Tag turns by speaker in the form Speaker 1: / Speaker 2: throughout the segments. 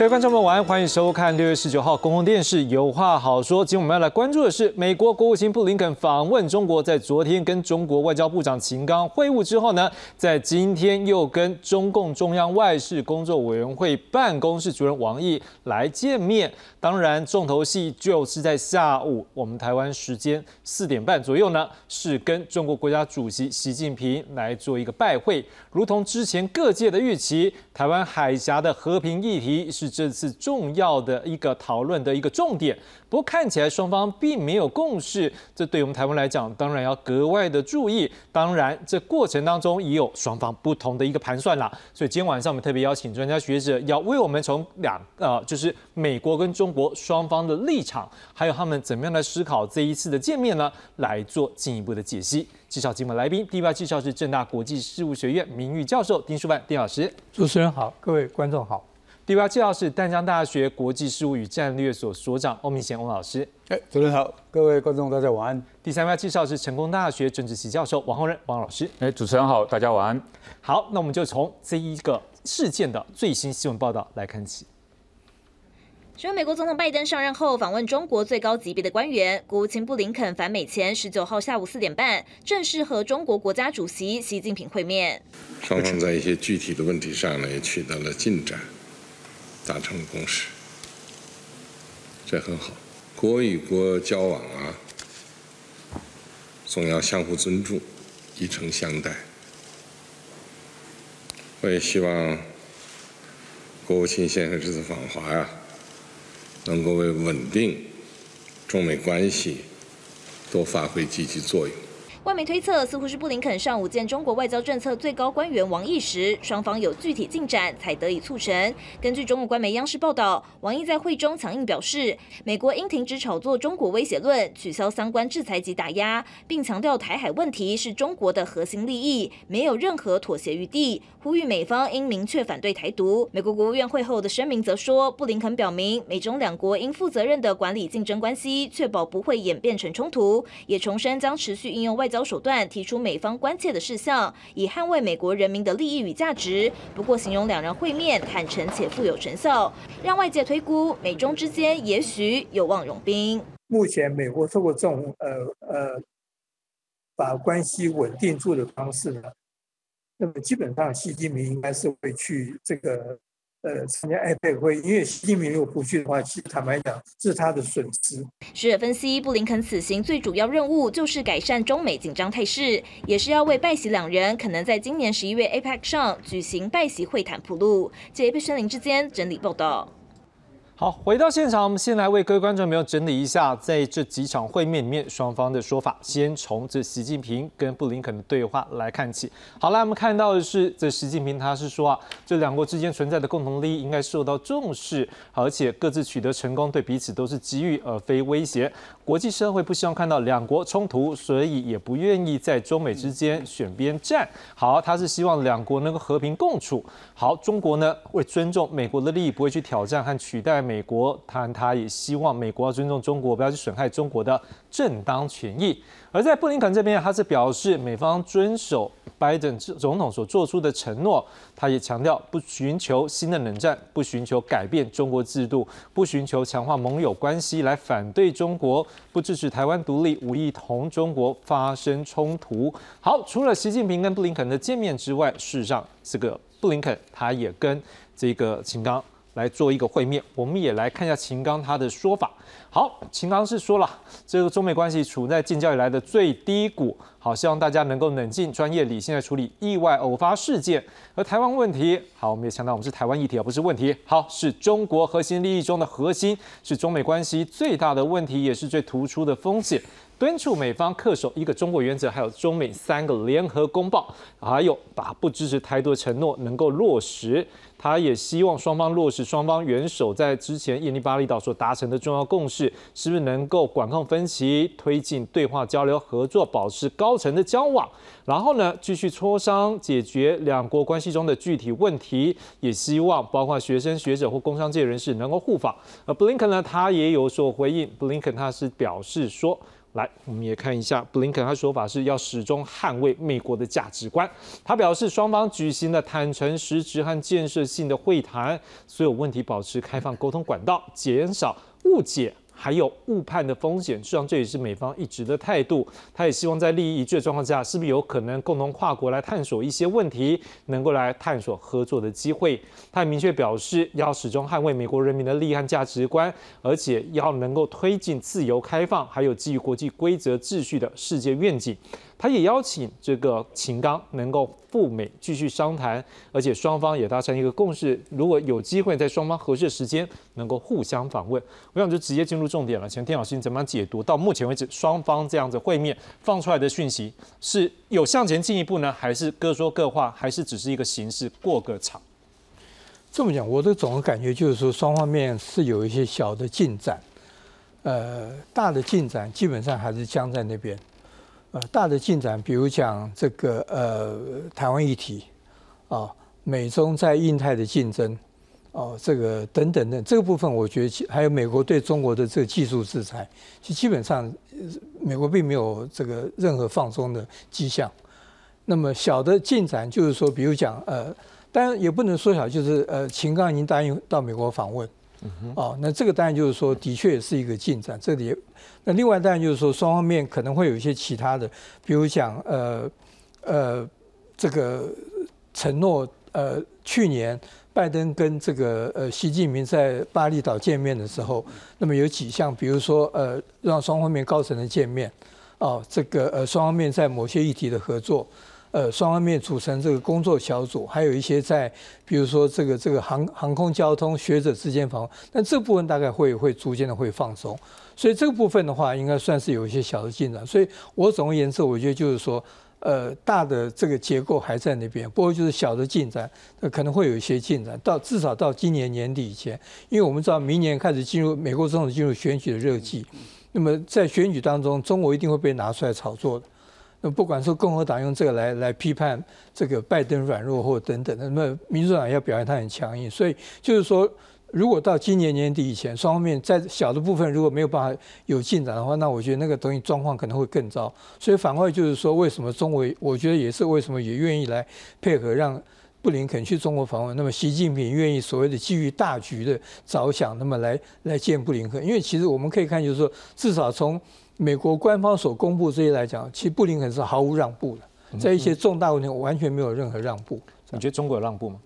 Speaker 1: 各位观众朋友，晚安，欢迎收看六月十九号公共电视有话好说。今天我们要来关注的是，美国国务卿布林肯访问中国，在昨天跟中国外交部长秦刚会晤之后呢，在今天又跟中共中央外事工作委员会办公室主任王毅来见面。当然，重头戏就是在下午，我们台湾时间四点半左右呢，是跟中国国家主席习近平来做一个拜会。如同之前各界的预期，台湾海峡的和平议题是这次重要的一个讨论的一个重点。不过看起来双方并没有共识，这对我们台湾来讲，当然要格外的注意。当然，这过程当中也有双方不同的一个盘算啦。所以今天晚上我们特别邀请专家学者，要为我们从两呃，就是美国跟中国双方的立场，还有他们怎么样来思考这一次的见面呢，来做进一步的解析。介绍今晚来宾，第一位介绍是正大国际事务学院名誉教授丁书范丁老师。
Speaker 2: 主持人好，各位观众好。
Speaker 1: 第八介绍是淡江大学国际事务与战略所所长欧明贤欧老师。
Speaker 3: 哎，主持人好，各位观众大家晚安。
Speaker 1: 第三位介绍是成功大学政治系教授王宏仁王老师。
Speaker 4: 哎，主持人好，大家晚安。
Speaker 1: 好，那我们就从这一个事件的最新新闻报道来看起。
Speaker 5: 说美国总统拜登上任后访问中国最高级别的官员，国务卿布林肯返美前十九号下午四点半正式和中国国家主席习近平会面。
Speaker 6: 双方在一些具体的问题上呢也取得了进展。达成了共识，这很好。国与国交往啊，总要相互尊重，以诚相待。我也希望国务卿先生这次访华呀，能够为稳定中美关系多发挥积极作用。
Speaker 5: 外媒推测，似乎是布林肯上午见中国外交政策最高官员王毅时，双方有具体进展，才得以促成。根据中国官媒央视报道，王毅在会中强硬表示，美国应停止炒作中国威胁论，取消相关制裁及打压，并强调台海问题是中国的核心利益，没有任何妥协余地，呼吁美方应明确反对台独。美国国务院会后的声明则说，布林肯表明，美中两国应负责任的管理竞争关系，确保不会演变成冲突，也重申将持续应用外交手段提出美方关切的事项，以捍卫美国人民的利益与价值。不过，形容两人会面坦诚且富有成效，让外界推估美中之间也许有望融冰。
Speaker 2: 目前，美国透过这种呃呃把关系稳定住的方式呢，那么基本上习近平应该是会去这个。呃，参加 IPAC 会，因为习近平如果不去的话，其实坦白讲是他的损失。
Speaker 5: 学者分析，布林肯此行最主要任务就是改善中美紧张态势，也是要为拜习两人可能在今年十一月 APEC 上举行拜习会谈铺路。借佩森林之间整理报道。
Speaker 1: 好，回到现场，我们先来为各位观众朋友整理一下，在这几场会面里面双方的说法。先从这习近平跟布林肯的对话来看起。好了，我们看到的是，这习近平他是说啊，这两国之间存在的共同利益应该受到重视，而且各自取得成功对彼此都是机遇而非威胁。国际社会不希望看到两国冲突，所以也不愿意在中美之间选边站。好，他是希望两国能够和平共处。好，中国呢为尊重美国的利益，不会去挑战和取代。美国，他他也希望美国要尊重中国，不要去损害中国的正当权益。而在布林肯这边，他是表示美方遵守拜登总统所做出的承诺。他也强调不寻求新的冷战，不寻求改变中国制度，不寻求强化盟友关系来反对中国，不支持台湾独立，无意同中国发生冲突。好，除了习近平跟布林肯的见面之外，事实上这个布林肯他也跟这个 秦刚。来做一个会面，我们也来看一下秦刚他的说法。好，秦刚是说了，这个中美关系处在建交以来的最低谷。好，希望大家能够冷静、专业、理性的处理意外偶发事件。而台湾问题，好，我们也强调，我们是台湾议题，而不是问题。好，是中国核心利益中的核心，是中美关系最大的问题，也是最突出的风险。敦促美方恪守一个中国原则，还有中美三个联合公报，还有把不支持台独的承诺能够落实。他也希望双方落实双方元首在之前印尼巴厘岛所达成的重要共识，是不是能够管控分歧，推进对话交流合作，保持高层的交往，然后呢继续磋商解决两国关系中的具体问题。也希望包括学生、学者或工商界人士能够互访。而布林肯呢，他也有所回应。布林肯他是表示说。来，我们也看一下布林肯他说法是要始终捍卫美国的价值观。他表示，双方举行了坦诚、实质和建设性的会谈，所有问题保持开放沟通管道，减少误解。还有误判的风险，实际上这也是美方一直的态度。他也希望在利益一致的状况下，是不是有可能共同跨国来探索一些问题，能够来探索合作的机会。他也明确表示，要始终捍卫美国人民的利益和价值观，而且要能够推进自由开放，还有基于国际规则秩序的世界愿景。他也邀请这个秦刚能够赴美继续商谈，而且双方也达成一个共识，如果有机会在双方合适的时间能够互相访问，我想就直接进入重点了。请天老师你怎么样解读到目前为止双方这样子会面放出来的讯息，是有向前进一步呢，还是各说各话，还是只是一个形式过个场？
Speaker 3: 这么讲，我的总的感觉就是说，双方面是有一些小的进展，呃，大的进展基本上还是僵在那边。呃，大的进展，比如讲这个呃台湾议题，啊，美中在印太的竞争，哦，这个等等等，这个部分我觉得还有美国对中国的这个技术制裁，其实基本上美国并没有这个任何放松的迹象。那么小的进展就是说，比如讲呃，当然也不能缩小，就是呃，秦刚已经答应到美国访问。哦，那这个当然就是说，的确也是一个进展。这里，那另外当然就是说，双方面可能会有一些其他的，比如讲，呃，呃，这个承诺，呃，去年拜登跟这个呃习近平在巴厘岛见面的时候，那么有几项，比如说，呃，让双方面高层的见面，哦，这个呃双方面在某些议题的合作。呃，双方面组成这个工作小组，还有一些在，比如说这个这个航航空交通学者之间访问，但这部分大概会会逐渐的会放松，所以这个部分的话，应该算是有一些小的进展。所以我总而言之，我觉得就是说，呃，大的这个结构还在那边，不过就是小的进展，可能会有一些进展，到至少到今年年底以前，因为我们知道明年开始进入美国总统进入选举的热季，那么在选举当中，中国一定会被拿出来炒作的。那不管说共和党用这个来来批判这个拜登软弱或等等，那么民主党要表现他很强硬，所以就是说，如果到今年年底以前，双方面在小的部分如果没有办法有进展的话，那我觉得那个东西状况可能会更糟。所以反过来就是说，为什么中国，我觉得也是为什么也愿意来配合让布林肯去中国访问，那么习近平愿意所谓的基于大局的着想，那么来来见布林肯，因为其实我们可以看就是说，至少从美国官方所公布这些来讲，其实布林肯是毫无让步的，在一些重大问题完全没有任何让步。
Speaker 1: 你觉得中国有让步吗？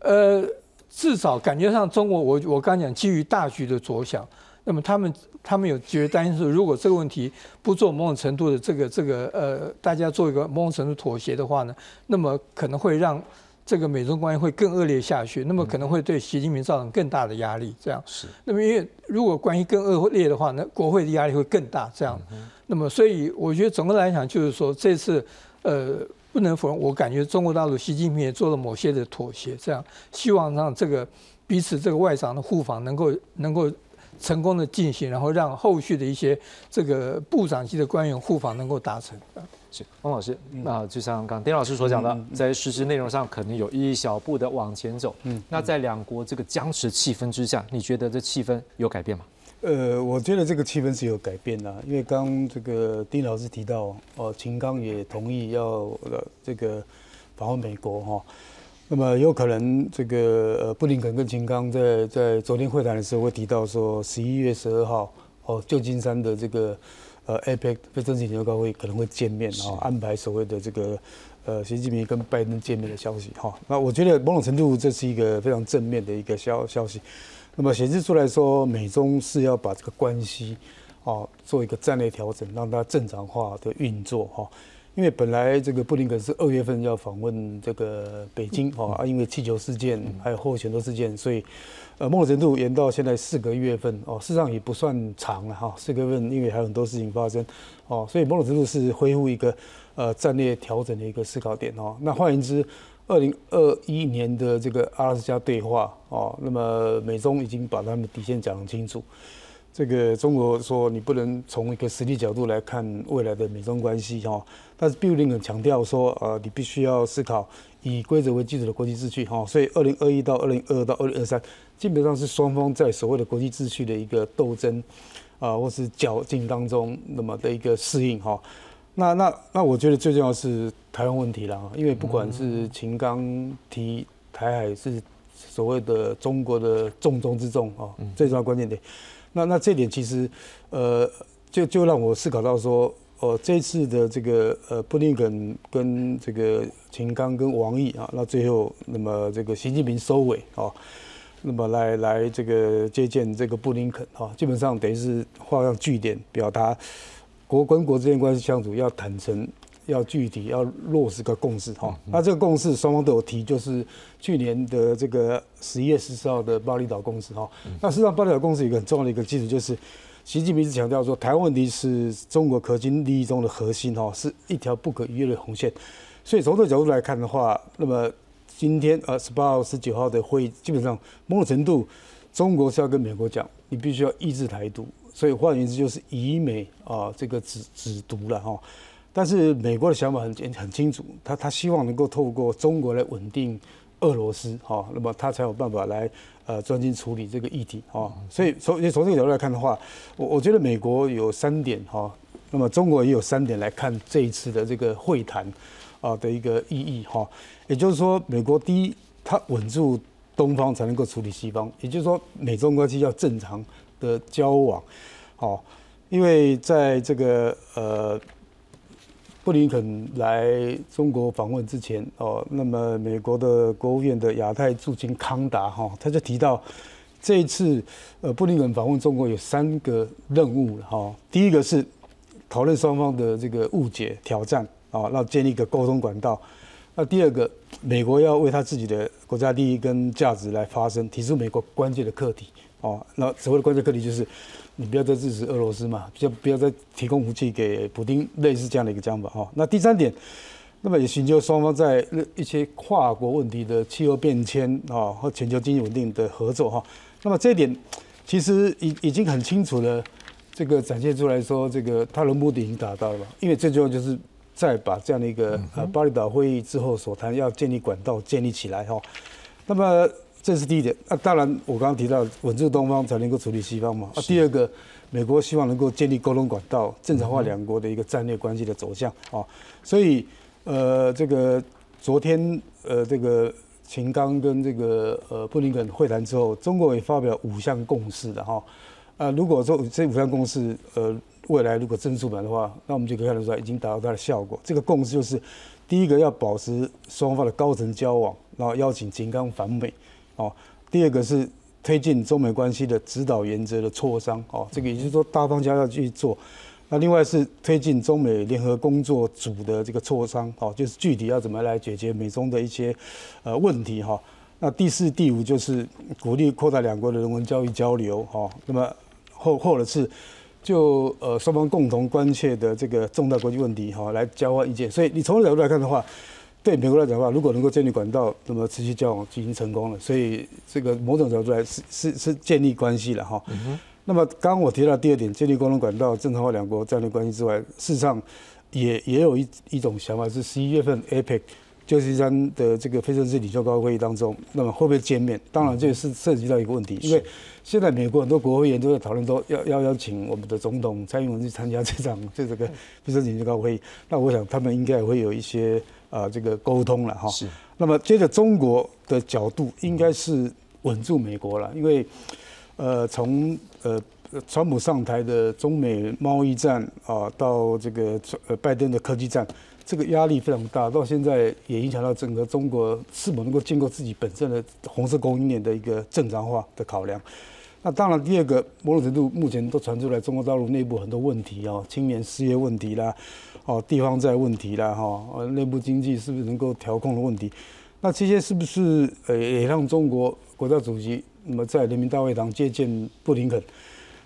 Speaker 3: 呃，至少感觉上中国，我我刚讲基于大局的着想，那么他们他们有觉得担心是，如果这个问题不做某种程度的这个这个呃，大家做一个某种程度妥协的话呢，那么可能会让。这个美中关系会更恶劣下去，那么可能会对习近平造成更大的压力。这样
Speaker 1: 是。
Speaker 3: 那么因为如果关系更恶劣的话，那国会的压力会更大。这样。那么所以我觉得总的来讲，就是说这次呃不能否认，我感觉中国大陆习近平也做了某些的妥协。这样，希望让这个彼此这个外长的互访能够能够成功的进行，然后让后续的一些这个部长级的官员互访能够达成。
Speaker 1: 是汪老师，那就像刚丁老师所讲的，在实质内容上可能有一小步的往前走。嗯，那在两国这个僵持气氛之下，你觉得这气氛有改变吗？
Speaker 3: 呃，我觉得这个气氛是有改变的，因为刚这个丁老师提到，哦，秦刚也同意要呃这个访问美国哈，那么有可能这个呃布林肯跟秦刚在在昨天会谈的时候会提到说，十一月十二号哦旧金山的这个。呃，APEC 非正式领袖高会可能会见面，然后安排所谓的这个呃习近平跟拜登见面的消息哈。那我觉得某种程度这是一个非常正面的一个消消息。那么显示出来说，美中是要把这个关系哦做一个战略调整，让它正常化的运作哈。因为本来这个布林肯是二月份要访问这个北京哈，啊，因为气球事件还有后选多事件，所以。呃，某种程度延到现在四个月份哦，事实上也不算长了哈。四个月份，因为还有很多事情发生哦，所以某种程度是恢复一个呃战略调整的一个思考点哦。那换言之，二零二一年的这个阿拉斯加对话哦，那么美中已经把他们底线讲清楚。这个中国说你不能从一个实际角度来看未来的美中关系哈，但是毕布林肯强调说呃，你必须要思考以规则为基础的国际秩序哈。所以二零二一到二零二二到二零二三。基本上是双方在所谓的国际秩序的一个斗争，
Speaker 4: 啊，或是绞尽当中那么的一个适应哈。那那那，我觉得最重要是台湾问题了，因为不管是秦刚提台海是所谓的中国的重中之重啊，最重要关键点。那那这点其实呃，就就让我思考到说。哦，这次的这个呃，布林肯跟这个秦刚跟王毅啊，那最后那么这个习近平收尾啊，那么来来这个接见这个布林肯啊，基本上等于是画上句点，表达国跟国之间关系相处要坦诚，要具体，要落实个共识哈。那这个共识双方都有提，就是去年的这个十一月十四号的巴厘岛共识哈。那实际上巴厘岛共识有一个很重要的一个基础就是。习近平是强调说，台湾问题是中国核心利益中的核心，哈，是一条不可逾越的红线。所以从这个角度来看的话，那么今天呃十八号、十九号的会议，基本上某种程度，中国是要跟美国讲，你必须要抑制台独。所以换言之，就是以美啊这个止止毒了哈。但是美国的想法很很清楚，他他希望能够透过中国来稳定俄罗斯，哈，那么他才有办法来。呃，专心处理这个议题啊，所以从从这个角度来看的话，我我觉得美国有三点哈，那么中国也有三点来看这一次的这个会谈啊的一个意义哈，也就是说，美国第一，它稳住东方才能够处理西方，也就是说，美中关系要正常的交往，好，因为在这个呃。布林肯来中国访问之前，哦，那么美国的国务院的亚太驻青康达哈，他就提到，这一次呃布林肯访问中国有三个任务哈，第一个是讨论双方的这个误解挑战啊，那建立一个沟通管道，那第二个美国要为他自己的国家利益跟价值来发声，提出美国关键的课题。哦，那所谓的关键课题就是。你不要再支持俄罗斯嘛，就不要再提供武器给普京，类似这样的一个讲法哈。那第三点，那么也寻求双方在一些跨国问题的气候变迁啊和全球经济稳定的合作哈。那么这一点其实已已经很清楚了这个展现出来说，这个他的目的已经达到了，因为最重要就是再把这样的一个呃巴厘岛会议之后所谈要建立管道建立起来哈。那么这是第一点。那当然，我刚刚提到稳住东方才能够处理西方嘛。啊，第二个，美国希望能够建立沟通管道，正常化两国的一个战略关系的走向啊。所以，呃，这个昨天呃，这个秦刚跟这个呃布林肯会谈之后，中国也发表五项共识的哈。啊，如果说这五项共识呃未来如果真出版的话，那我们就可以看得出来已经达到它的效果。这个共识就是，第一个要保持双方的高层交往，然后邀请秦刚访美。哦，第二个是推进中美关系的指导原则的磋商，哦，这个也就是说大方向要去做。那另外是推进中美联合工作组的这个磋商，哦，就是具体要怎么来解决美中的一些呃问题，哈。那第四、第五就是鼓励扩大两国的人文教育交流，哈。那么或或者是就呃双方共同关切的这个重大国际问题，哈，来交换意见。所以你从这个角度来看的话。对美国来讲的话，如果能够建立管道，那么持续交往已经成功了。所以这个某种角度来是是是建立关系了哈。那么刚刚我提到第二点，建立沟通管道，正常化两国战略关系之外，事实上也也有一一种想法是十一月份 APEC 就是三的这个非正式领袖高会议当中，那么会不会见面？当然这也是涉及到一个问题，因为现在美国很多国会议员都在讨论说要要邀请我们的总统蔡英文去参加这场这这个非正式领袖高会议。那我想他们应该也会有一些。啊，这个沟通了哈。是。那么接着中国的角度应该是稳住美国了，因为，呃，从呃川普上台的中美贸易战啊，到这个呃拜登的科技战，这个压力非常大，到现在也影响到整个中国是否能够经过自己本身的红色供应链的一个正常化的考量。那当然，第二个某种程度目前都传出来中国大陆内部很多问题哦，青年失业问题啦。哦，地方债问题啦，哈，呃，内部经济是不是能够调控的问题？那这些是不是呃也让中国国家主席那么在人民大会堂接见布林肯，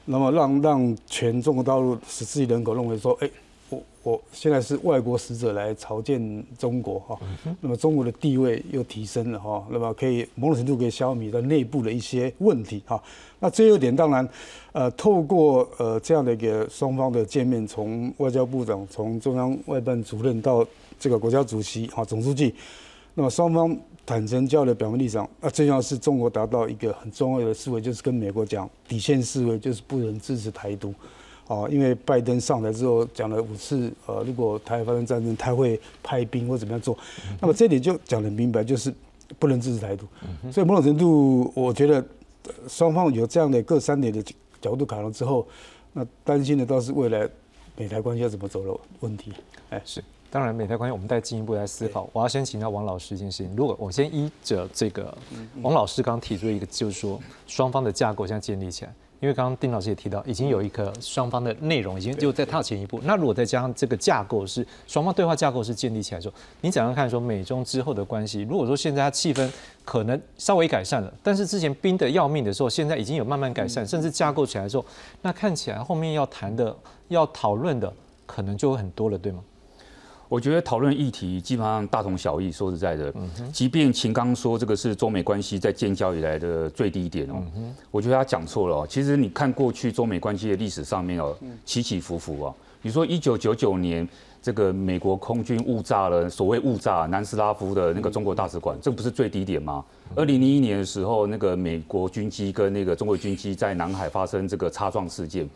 Speaker 4: 那么让让全中国大陆十四亿人口认为说，哎。我我现在是外国使者来朝见中国哈，那么中国的地位又提升了哈，那么可以某种程度可以消弭在内部的一些问题哈。那最后一点当然，呃，透过呃这样的一个双方的见面，从外交部长、从中央外办主任到这个国家主席哈总书记，那么双方坦诚交流表明立场，那，最重要是中国达到一个很重要的思维，就是跟美国讲底线思维，就是不能支持台独。哦，因为拜登上台之后讲了五次，呃，如果台海发生战争，他会派兵或怎么样做。那么这里就讲得明白，就是不能支持台独。所以某种程度，我觉得双方有这样的各三点的角度考量之后，那担心的倒是未来美台关系要怎么走的问题。
Speaker 1: 哎，是。当然，美台关系我们再进一步来思考。我要先请教王老师一件事情。如果我先依着这个王老师刚提出一个，就是说双方的架构现在建立起来。因为刚刚丁老师也提到，已经有一个双方的内容已经就在踏前一步。那如果再加上这个架构是双方对话架构是建立起来之后，你怎样看说美中之后的关系？如果说现在它气氛可能稍微改善了，但是之前冰的要命的时候，现在已经有慢慢改善，甚至架构起来之后，那看起来后面要谈的、要讨论的可能就会很多了，对吗？
Speaker 7: 我觉得讨论议题基本上大同小异。说实在的，即便秦刚说这个是中美关系在建交以来的最低点哦，我觉得他讲错了。其实你看过去中美关系的历史上面哦，起起伏伏啊。你说一九九九年这个美国空军误炸了所谓误炸南斯拉夫的那个中国大使馆，这不是最低点吗？二零零一年的时候，那个美国军机跟那个中国军机在南海发生这个擦撞事件。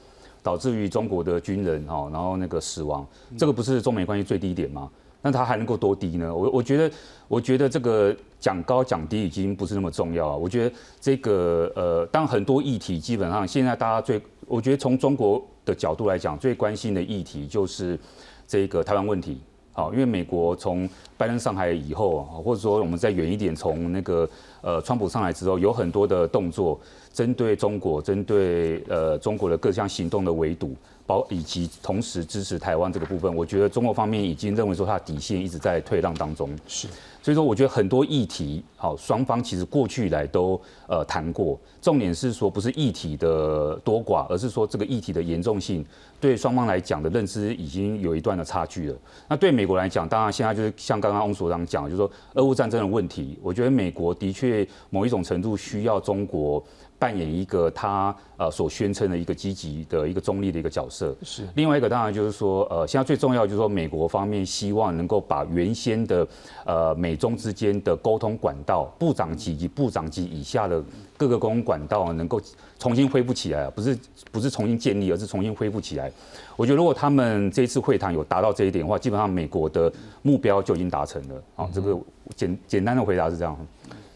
Speaker 7: 导致于中国的军人哈，然后那个死亡，这个不是中美关系最低点吗？那它还能够多低呢？我我觉得，我觉得这个讲高讲低已经不是那么重要啊。我觉得这个呃，当很多议题基本上现在大家最，我觉得从中国的角度来讲，最关心的议题就是这个台湾问题。好，因为美国从拜登上台以后，或者说我们再远一点，从那个呃川普上来之后，有很多的动作。针对中国，针对呃中国的各项行动的围堵，包以及同时支持台湾这个部分，我觉得中国方面已经认为说它的底线一直在退让当中。
Speaker 1: 是。
Speaker 7: 所以说，我觉得很多议题，好，双方其实过去以来都呃谈过。重点是说，不是议题的多寡，而是说这个议题的严重性，对双方来讲的认知已经有一段的差距了。那对美国来讲，当然现在就是像刚刚翁所长讲，就是说俄乌战争的问题，我觉得美国的确某一种程度需要中国。扮演一个他呃所宣称的一个积极的一个中立的一个角色。
Speaker 1: 是。
Speaker 7: 另外一个当然就是说，呃，现在最重要就是说，美国方面希望能够把原先的呃美中之间的沟通管道，部长级及部长级以下的各个沟通管道能够重新恢复起来，不是不是重新建立，而是重新恢复起来。我觉得如果他们这一次会谈有达到这一点的话，基本上美国的目标就已经达成了。啊，这个简简单的回答是这样。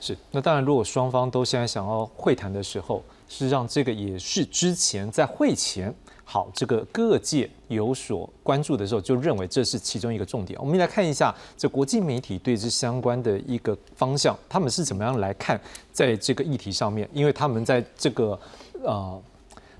Speaker 1: 是，那当然，如果双方都现在想要会谈的时候，实际上这个也是之前在会前，好，这个各界有所关注的时候，就认为这是其中一个重点。我们来看一下这国际媒体对这相关的一个方向，他们是怎么样来看在这个议题上面，因为他们在这个呃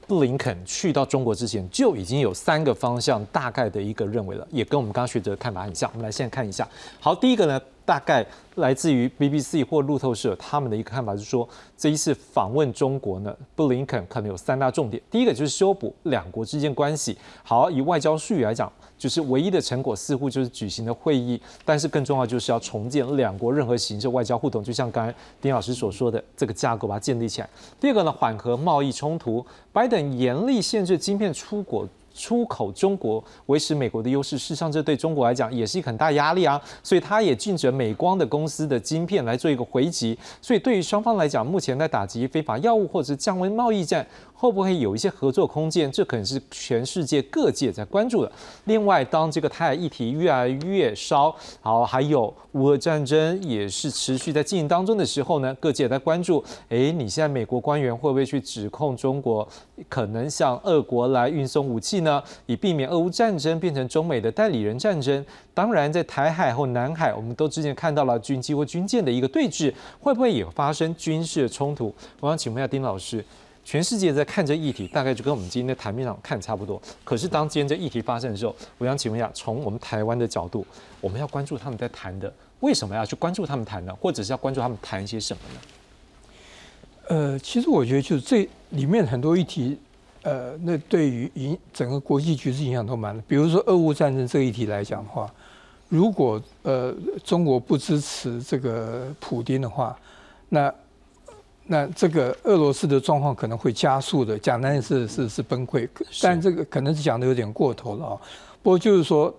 Speaker 1: 布林肯去到中国之前，就已经有三个方向大概的一个认为了，也跟我们刚刚学者的看法很像。我们来现在看一下，好，第一个呢。大概来自于 BBC 或路透社他们的一个看法是说，这一次访问中国呢，布林肯可能有三大重点。第一个就是修补两国之间关系。好，以外交术语来讲，就是唯一的成果似乎就是举行的会议，但是更重要就是要重建两国任何形式外交互动，就像刚才丁老师所说的这个架构，把它建立起来。第二个呢，缓和贸易冲突，拜登严厉限制晶片出国。出口中国维持美国的优势，事实上这对中国来讲也是一个很大压力啊，所以他也禁止美光的公司的晶片来做一个回击，所以对于双方来讲，目前在打击非法药物或者降温贸易战。会不会有一些合作空间？这可能是全世界各界在关注的。另外，当这个台海议题越来越烧，好，还有乌俄战争也是持续在进行当中的时候呢，各界在关注。哎，你现在美国官员会不会去指控中国可能向俄国来运送武器呢？以避免俄乌战争变成中美的代理人战争。当然，在台海或南海，我们都之前看到了军机或军舰的一个对峙，会不会也发生军事的冲突？我想请问一下丁老师。全世界在看这议题，大概就跟我们今天的台面上看差不多。可是当今天这议题发生的时候，我想请问一下，从我们台湾的角度，我们要关注他们在谈的，为什么要去关注他们谈呢？或者是要关注他们谈一些什么呢？
Speaker 3: 呃，其实我觉得就是这里面很多议题，呃，那对于影整个国际局势影响都蛮。比如说俄乌战争这个议题来讲的话，如果呃中国不支持这个普京的话，那那这个俄罗斯的状况可能会加速的，讲那是是是崩溃，但这个可能是讲的有点过头了啊。不过就是说，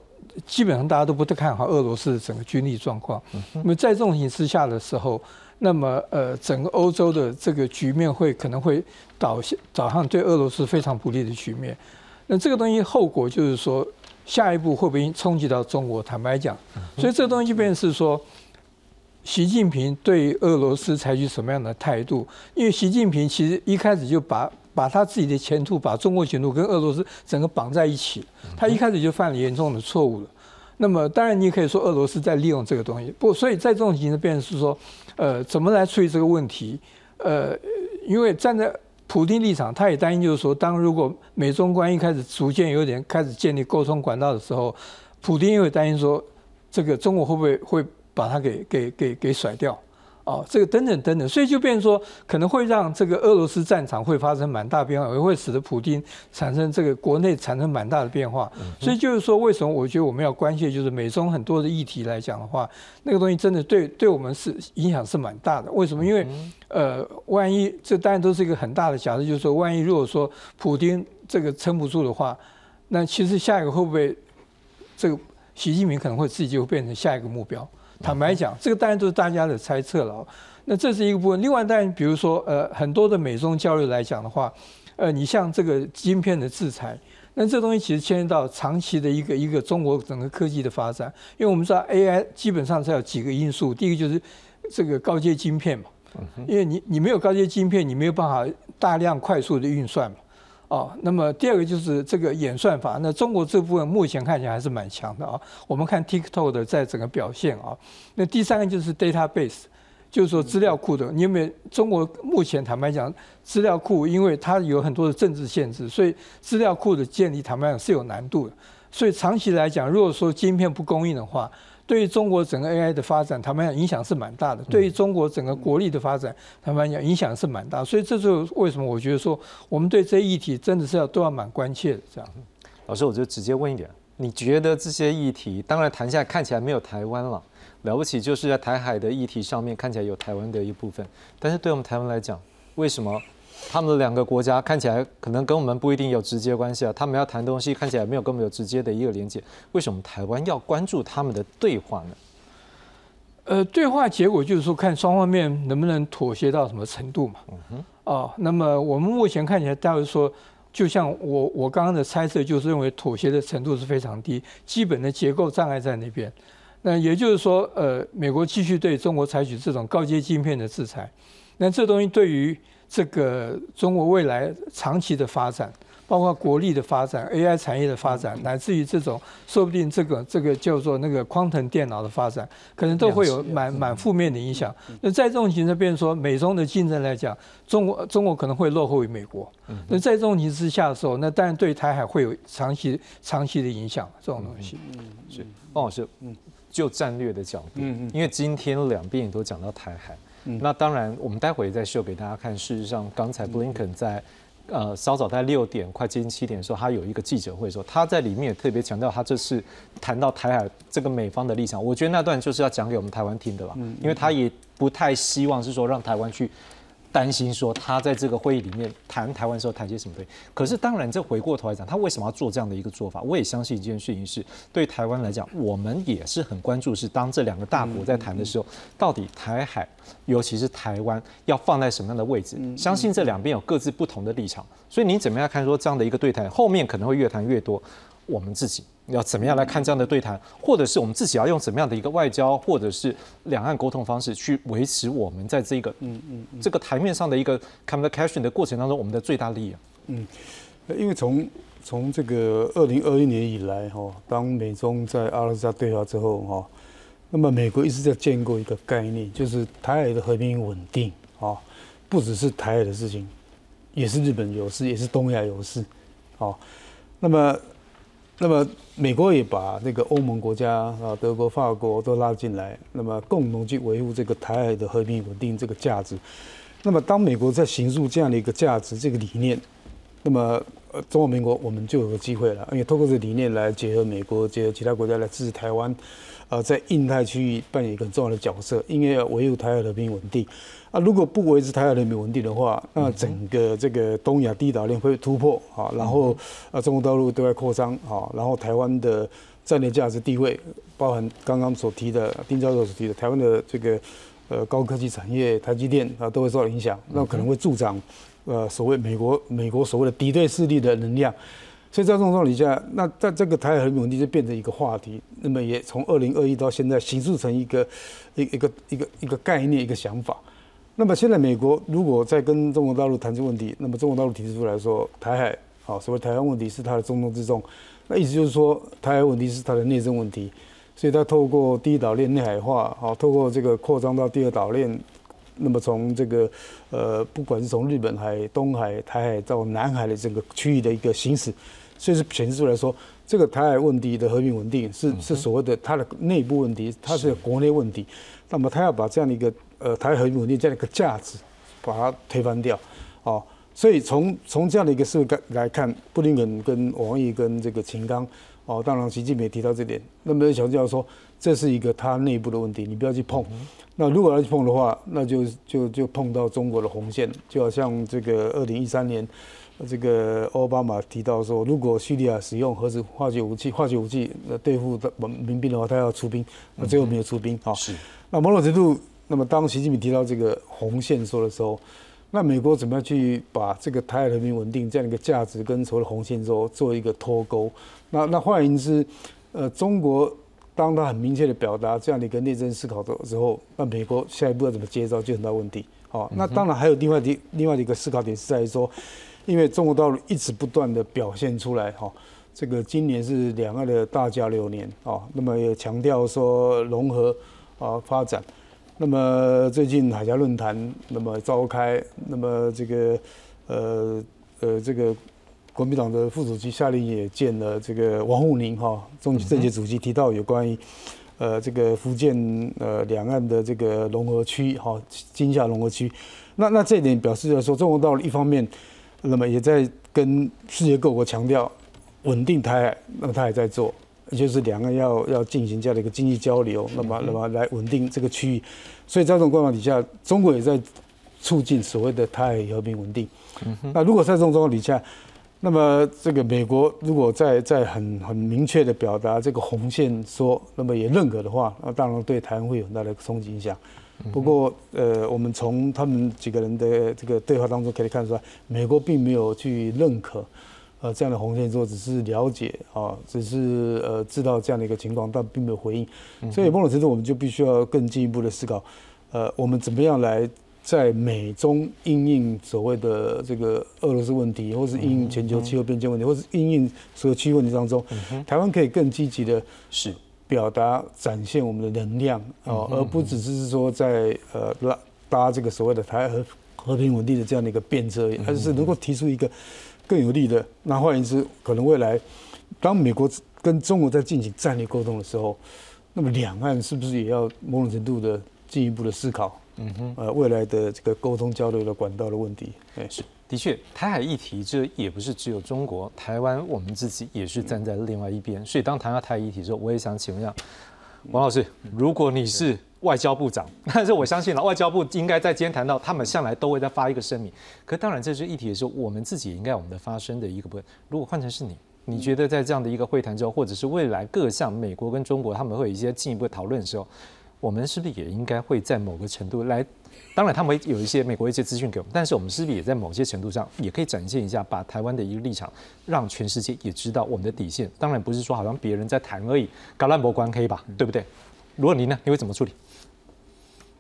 Speaker 3: 基本上大家都不太看好俄罗斯的整个军力状况。那么在这种形势下的时候，那么呃，整个欧洲的这个局面会可能会导向导向对俄罗斯非常不利的局面。那这个东西后果就是说，下一步会不会冲击到中国？坦白讲，所以这个东西就变成是说，习近平对俄罗斯采取什么样的态度？因为习近平其实一开始就把把他自己的前途、把中国前途跟俄罗斯整个绑在一起，他一开始就犯了严重的错误了。那么当然你也可以说俄罗斯在利用这个东西，不，所以在这种情况变成是说，呃，怎么来处理这个问题？呃，因为站在普京立场，他也担心，就是说，当如果美中关系开始逐渐有点开始建立沟通管道的时候，普京也会担心说，这个中国会不会会把它给给给给甩掉？哦，这个等等等等，所以就变成说，可能会让这个俄罗斯战场会发生蛮大变化，也会使得普京产生这个国内产生蛮大的变化。所以就是说，为什么我觉得我们要关切，就是美中很多的议题来讲的话，那个东西真的对对我们是影响是蛮大的。为什么？因为呃，万一这当然都是一个很大的假设，就是说，万一如果说普京这个撑不住的话，那其实下一个会不会这个习近平可能会自己就变成下一个目标？坦白讲，这个当然都是大家的猜测了。那这是一个部分。另外，当然，比如说，呃，很多的美中交流来讲的话，呃，你像这个晶片的制裁，那这东西其实牵涉到长期的一个一个中国整个科技的发展。因为我们知道 AI 基本上是有几个因素，第一个就是这个高阶晶片嘛，因为你你没有高阶晶片，你没有办法大量快速的运算嘛。哦，那么第二个就是这个演算法，那中国这部分目前看起来还是蛮强的啊。我们看 TikTok 的在整个表现啊。那第三个就是 database，就是说资料库的。你有没有中国目前坦白讲，资料库因为它有很多的政治限制，所以资料库的建立坦白讲是有难度的。所以长期来讲，如果说晶片不供应的话，对于中国整个 AI 的发展，他们讲影响是蛮大的；对于中国整个国力的发展，他们讲影响是蛮大。所以这就为什么我觉得说，我们对这议题真的是要都要蛮关切的。这样，
Speaker 1: 老师，我就直接问一点：你觉得这些议题，当然谈下来看起来没有台湾了，了不起就是在台海的议题上面看起来有台湾的一部分，但是对我们台湾来讲，为什么？他们的两个国家看起来可能跟我们不一定有直接关系啊，他们要谈东西看起来没有跟我们有直接的一个连接，为什么台湾要关注他们的对话呢？
Speaker 3: 呃，对话结果就是说看双方面能不能妥协到什么程度嘛。嗯哼。哦，那么我们目前看起来，大概说，就像我我刚刚的猜测，就是认为妥协的程度是非常低，基本的结构障碍在那边。那也就是说，呃，美国继续对中国采取这种高阶晶片的制裁，那这东西对于这个中国未来长期的发展，包括国力的发展、AI 产业的发展，乃至于这种说不定这个这个叫做那个光腾电脑的发展，可能都会有蛮蛮负面的影响。那在这种情况，变成说美中的竞争来讲，中国中国可能会落后于美国。那在这种情况之下的时候，那当然对台海会有长期长期的影响。这种东西，
Speaker 1: 嗯，是汪老师，嗯，就战略的角度，嗯嗯，因为今天两边也都讲到台海。那当然，我们待会再秀给大家看。事实上，刚才布林肯在呃稍早在六点快接近七点的时候，他有一个记者会，说他在里面也特别强调，他这次谈到台海这个美方的立场。我觉得那段就是要讲给我们台湾听的吧，因为他也不太希望是说让台湾去。担心说他在这个会议里面谈台湾时候谈些什么对，可是当然这回过头来讲，他为什么要做这样的一个做法？我也相信一件事情是，对台湾来讲，我们也是很关注，是当这两个大国在谈的时候，到底台海，尤其是台湾要放在什么样的位置？相信这两边有各自不同的立场，所以你怎么样看说这样的一个对谈，后面可能会越谈越多，我们自己。要怎么样来看这样的对谈，或者是我们自己要用怎么样的一个外交，或者是两岸沟通方式去维持我们在这个嗯嗯这个台面上的一个 communication 的过程当中，我们的最大利益。嗯，
Speaker 4: 因为从从这个二零二一年以来哈，当美中在阿拉斯加对话之后哈，那么美国一直在建构一个概念，就是台海的和平稳定啊，不只是台海的事情，也是日本有事，也是东亚有事，啊，那么。那么美国也把那个欧盟国家啊，德国、法国都拉进来，那么共同去维护这个台海的和平稳定这个价值。那么当美国在行述这样的一个价值、这个理念，那么呃，中华民国我们就有个机会了，因为通过这理念来结合美国、结合其他国家来支持台湾，呃，在印太区域扮演一个很重要的角色，因为要维护台海和平稳定。啊，如果不维持台海人民稳定的话，那整个这个东亚地岛链会突破啊，然后啊中国大陆对外扩张啊，然后台湾的战略价值地位，包含刚刚所提的丁教授所提的台湾的这个呃高科技产业，台积电啊都会受到影响，那可能会助长呃所谓美国美国所谓的敌对势力的能量。所以在这种状况底下，那在这个台海和平稳定就变成一个话题，那么也从二零二一到现在形塑成一个一一个一个一个概念一个想法。那么现在美国如果在跟中国大陆谈这个问题，那么中国大陆提出来说台海啊，所谓台湾问题是它的重中之重，那意思就是说台海问题是它的内政问题，所以它透过第一岛链内海化，好，透过这个扩张到第二岛链。那么从这个呃，不管是从日本海、东海、台海到南海的这个区域的一个行驶，所以是显示出来说，这个台海问题的和平稳定是是所谓的它的内部问题，它是国内问题。那么他要把这样的一个呃台海和平稳定这样的一个价值，把它推翻掉，哦，所以从从这样的一个思维来看，布林肯跟王毅跟这个秦刚，哦，当然习近平也提到这点，那么强调说这是一个他内部的问题，你不要去碰。那如果要去碰的话，那就就就碰到中国的红线，就好像这个二零一三年，这个奥巴马提到说，如果叙利亚使用核子化学武器、化学武器那对付民兵的话，他要出兵，那最后没有出兵啊。是。那某种程度，那么当习近平提到这个红线说的时候，那美国怎么样去把这个台海和平稳定这样一个价值跟所谓的红线说做一个脱钩？那那换言之，呃，中国。当他很明确的表达这样的一个内政思考的时候，那美国下一步要怎么接招就很大问题。好，那当然还有另外的另外的一个思考点是在于说，因为中国大陆一直不断的表现出来，哈，这个今年是两岸的大交流年，啊，那么也强调说融合啊发展，那么最近海峡论坛那么召开，那么这个呃呃这个。国民党的副主席夏令也见了这个王沪宁哈，中政协主席提到有关于，呃，这个福建呃两岸的这个融合区哈，金厦融合区，那那这一点表示来说，中国大陆一方面，那么也在跟世界各国强调稳定台海，那么他也在做，就是两岸要要进行这样的一个经济交流，那么那么来稳定这个区域，所以在这种状况底下，中国也在促进所谓的台海和平稳定。那如果在这种状况底下，那么，这个美国如果在在很很明确的表达这个红线，说那么也认可的话，那当然对台湾会有很大的冲击影响。不过，呃，我们从他们几个人的这个对话当中可以看出来，美国并没有去认可呃这样的红线，说只是了解啊，只是呃知道这样的一个情况，但并没有回应。所以，某种程度我们就必须要更进一步的思考，呃，我们怎么样来。在美中应应所谓的这个俄罗斯问题，或是应应全球气候变迁问题，或是应应所有区域问题当中，台湾可以更积极的是表达、展现我们的能量哦，而不只是说在呃拉搭这个所谓的台和和平稳定的这样的一个便车，而是能够提出一个更有利的。那换言之，可能未来当美国跟中国在进行战略沟通的时候，那么两岸是不是也要某种程度的进一步的思考？嗯哼，呃，未来的这个沟通交流的管道的问题，
Speaker 1: 哎，是的确，台海议题这也不是只有中国，台湾我们自己也是站在另外一边。所以当谈到台海议题的时候，我也想请问一下王老师，如果你是外交部长，但是我相信了，外交部应该在今天谈到，他们向来都会在发一个声明。可当然，这是议题的时候，我们自己也应该我们的发声的一个部分。如果换成是你，你觉得在这样的一个会谈之后，或者是未来各项美国跟中国他们会有一些进一步的讨论的时候？我们是不是也应该会在某个程度来？当然，他们有一些美国一些资讯给我们，但是我们是不是也在某些程度上也可以展现一下，把台湾的一个立场，让全世界也知道我们的底线？当然不是说好像别人在谈而已，搞烂博关可以吧？对不对？如果您呢，你会怎么处理？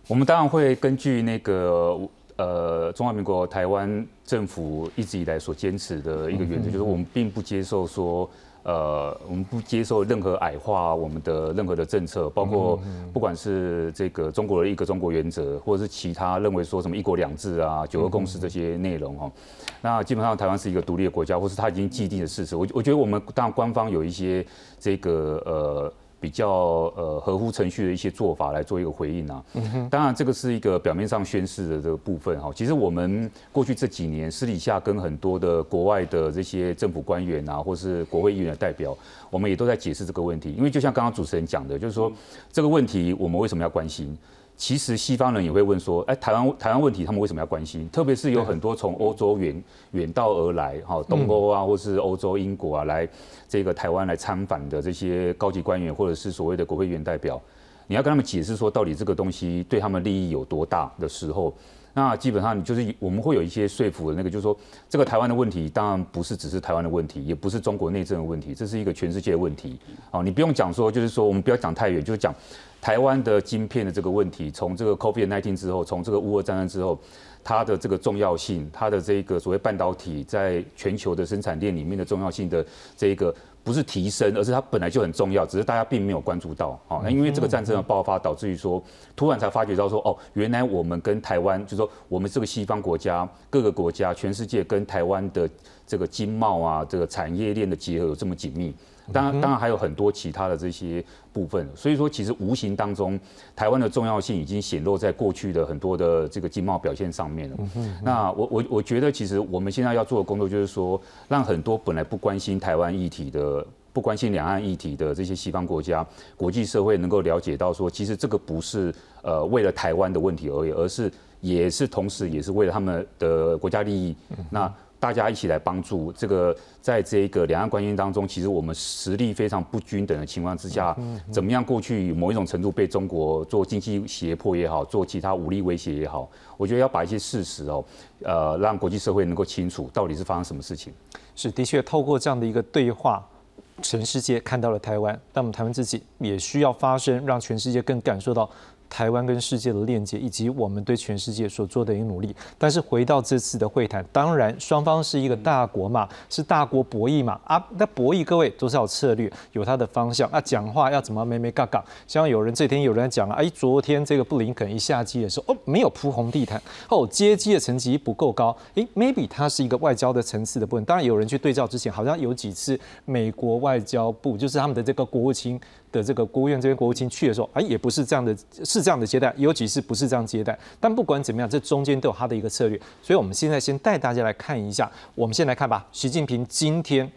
Speaker 7: 我们当然会根据那个呃中华民国台湾政府一直以来所坚持的一个原则，就是我们并不接受说。呃，我们不接受任何矮化我们的任何的政策，包括不管是这个中国的一个中国原则，或者是其他认为说什么一国两制啊、九二共识这些内容哦。那基本上台湾是一个独立的国家，或是它已经既定的事实。我我觉得我们当然官方有一些这个呃。比较呃合乎程序的一些做法来做一个回应啊，当然这个是一个表面上宣示的这个部分哈。其实我们过去这几年私底下跟很多的国外的这些政府官员啊，或是国会议员的代表，我们也都在解释这个问题。因为就像刚刚主持人讲的，就是说这个问题我们为什么要关心？其实西方人也会问说，哎，台湾台湾问题他们为什么要关心？特别是有很多从欧洲远远道而来，哈，东欧啊，或是欧洲英国啊，来这个台湾来参访的这些高级官员，或者是所谓的国会议员代表，你要跟他们解释说，到底这个东西对他们利益有多大的时候。那基本上你就是我们会有一些说服的那个，就是说这个台湾的问题当然不是只是台湾的问题，也不是中国内政的问题，这是一个全世界的问题。好，你不用讲说，就是说我们不要讲太远，就是讲台湾的晶片的这个问题，从这个 COVID-19 之后，从这个乌俄战争之后，它的这个重要性，它的这个所谓半导体在全球的生产链里面的重要性的这一个。不是提升，而是它本来就很重要，只是大家并没有关注到。啊，那因为这个战争的爆发，导致于说，突然才发觉到说，哦，原来我们跟台湾，就是说我们这个西方国家，各个国家，全世界跟台湾的这个经贸啊，这个产业链的结合有这么紧密。当然，当然还有很多其他的这些部分，所以说其实无形当中，台湾的重要性已经显露在过去的很多的这个经贸表现上面了。那我我我觉得，其实我们现在要做的工作就是说，让很多本来不关心台湾议题的、不关心两岸议题的这些西方国家、国际社会能够了解到，说其实这个不是呃为了台湾的问题而已，而是也是同时也是为了他们的国家利益。那大家一起来帮助这个，在这个两岸关系当中，其实我们实力非常不均等的情况之下，怎么样过去某一种程度被中国做经济胁迫也好，做其他武力威胁也好，我觉得要把一些事实哦，呃，让国际社会能够清楚到底是发生什么事情。
Speaker 1: 是的确，透过这样的一个对话，全世界看到了台湾，但我们台湾自己也需要发声，让全世界更感受到。台湾跟世界的链接，以及我们对全世界所做的一个努力。但是回到这次的会谈，当然双方是一个大国嘛，是大国博弈嘛啊，那博弈各位都是要策略，有它的方向。那讲话要怎么咩咩嘎嘎？像有人这天有人讲了，哎，昨天这个布林肯一下机的时候，哦，没有铺红地毯，哦，接机的层级不够高，哎，maybe 它是一个外交的层次的部分。当然有人去对照之前，好像有几次美国外交部就是他们的这个国务卿。的这个国务院这边国务卿去的时候，哎，也不是这样的，是这样的接待，尤其是不是这样接待。但不管怎么样，这中间都有他的一个策略。所以，我们现在先带大家来看一下。我们先来看吧，习近平今天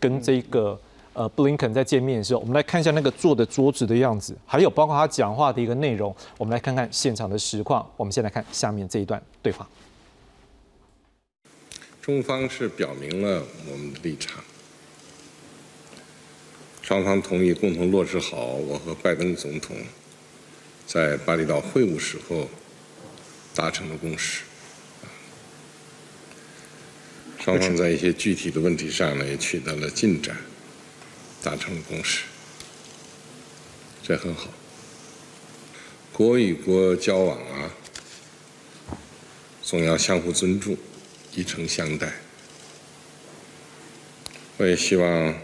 Speaker 1: 跟这个呃布林肯在见面的时候，我们来看一下那个坐的桌子的样子，还有包括他讲话的一个内容。我们来看看现场的实况。我们先来看下面这一段对话。
Speaker 6: 中方是表明了我们的立场。双方同意共同落实好我和拜登总统在巴厘岛会晤时候达成的共识。双方在一些具体的问题上呢也取得了进展，达成了共识，这很好。国与国交往啊，总要相互尊重，以诚相待。我也希望。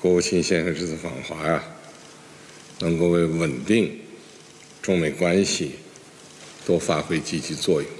Speaker 6: 国务卿先生这次访华呀，能够为稳定中美关系多发挥积极作用。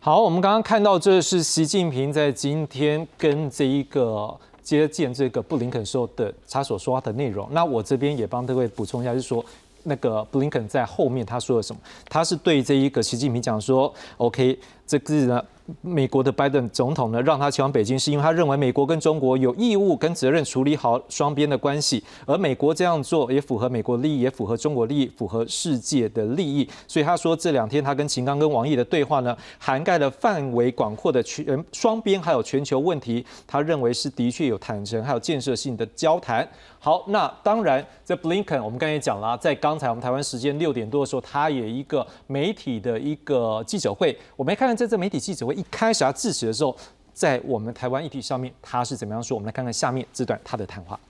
Speaker 1: 好，我们刚刚看到，这是习近平在今天跟这一个接见这个布林肯时候的他所说话的内容。那我这边也帮各位补充一下，就是说那个布林肯在后面他说了什么？他是对这一个习近平讲说：“OK，这个呢。”美国的拜登总统呢，让他前往北京，是因为他认为美国跟中国有义务跟责任处理好双边的关系，而美国这样做也符合美国利益，也符合中国利益，符合世界的利益。所以他说，这两天他跟秦刚跟王毅的对话呢，涵盖了范围广阔的全双边还有全球问题。他认为是的确有坦诚还有建设性的交谈。好，那当然，在布林肯，我们刚才也讲了，在刚才我们台湾时间六点多的时候，他也一个媒体的一个记者会，我们看看在这媒体记者会一开始他致辞的时候，在我们台湾议题上面他是怎么样说？我们来看看下面这段他的谈话。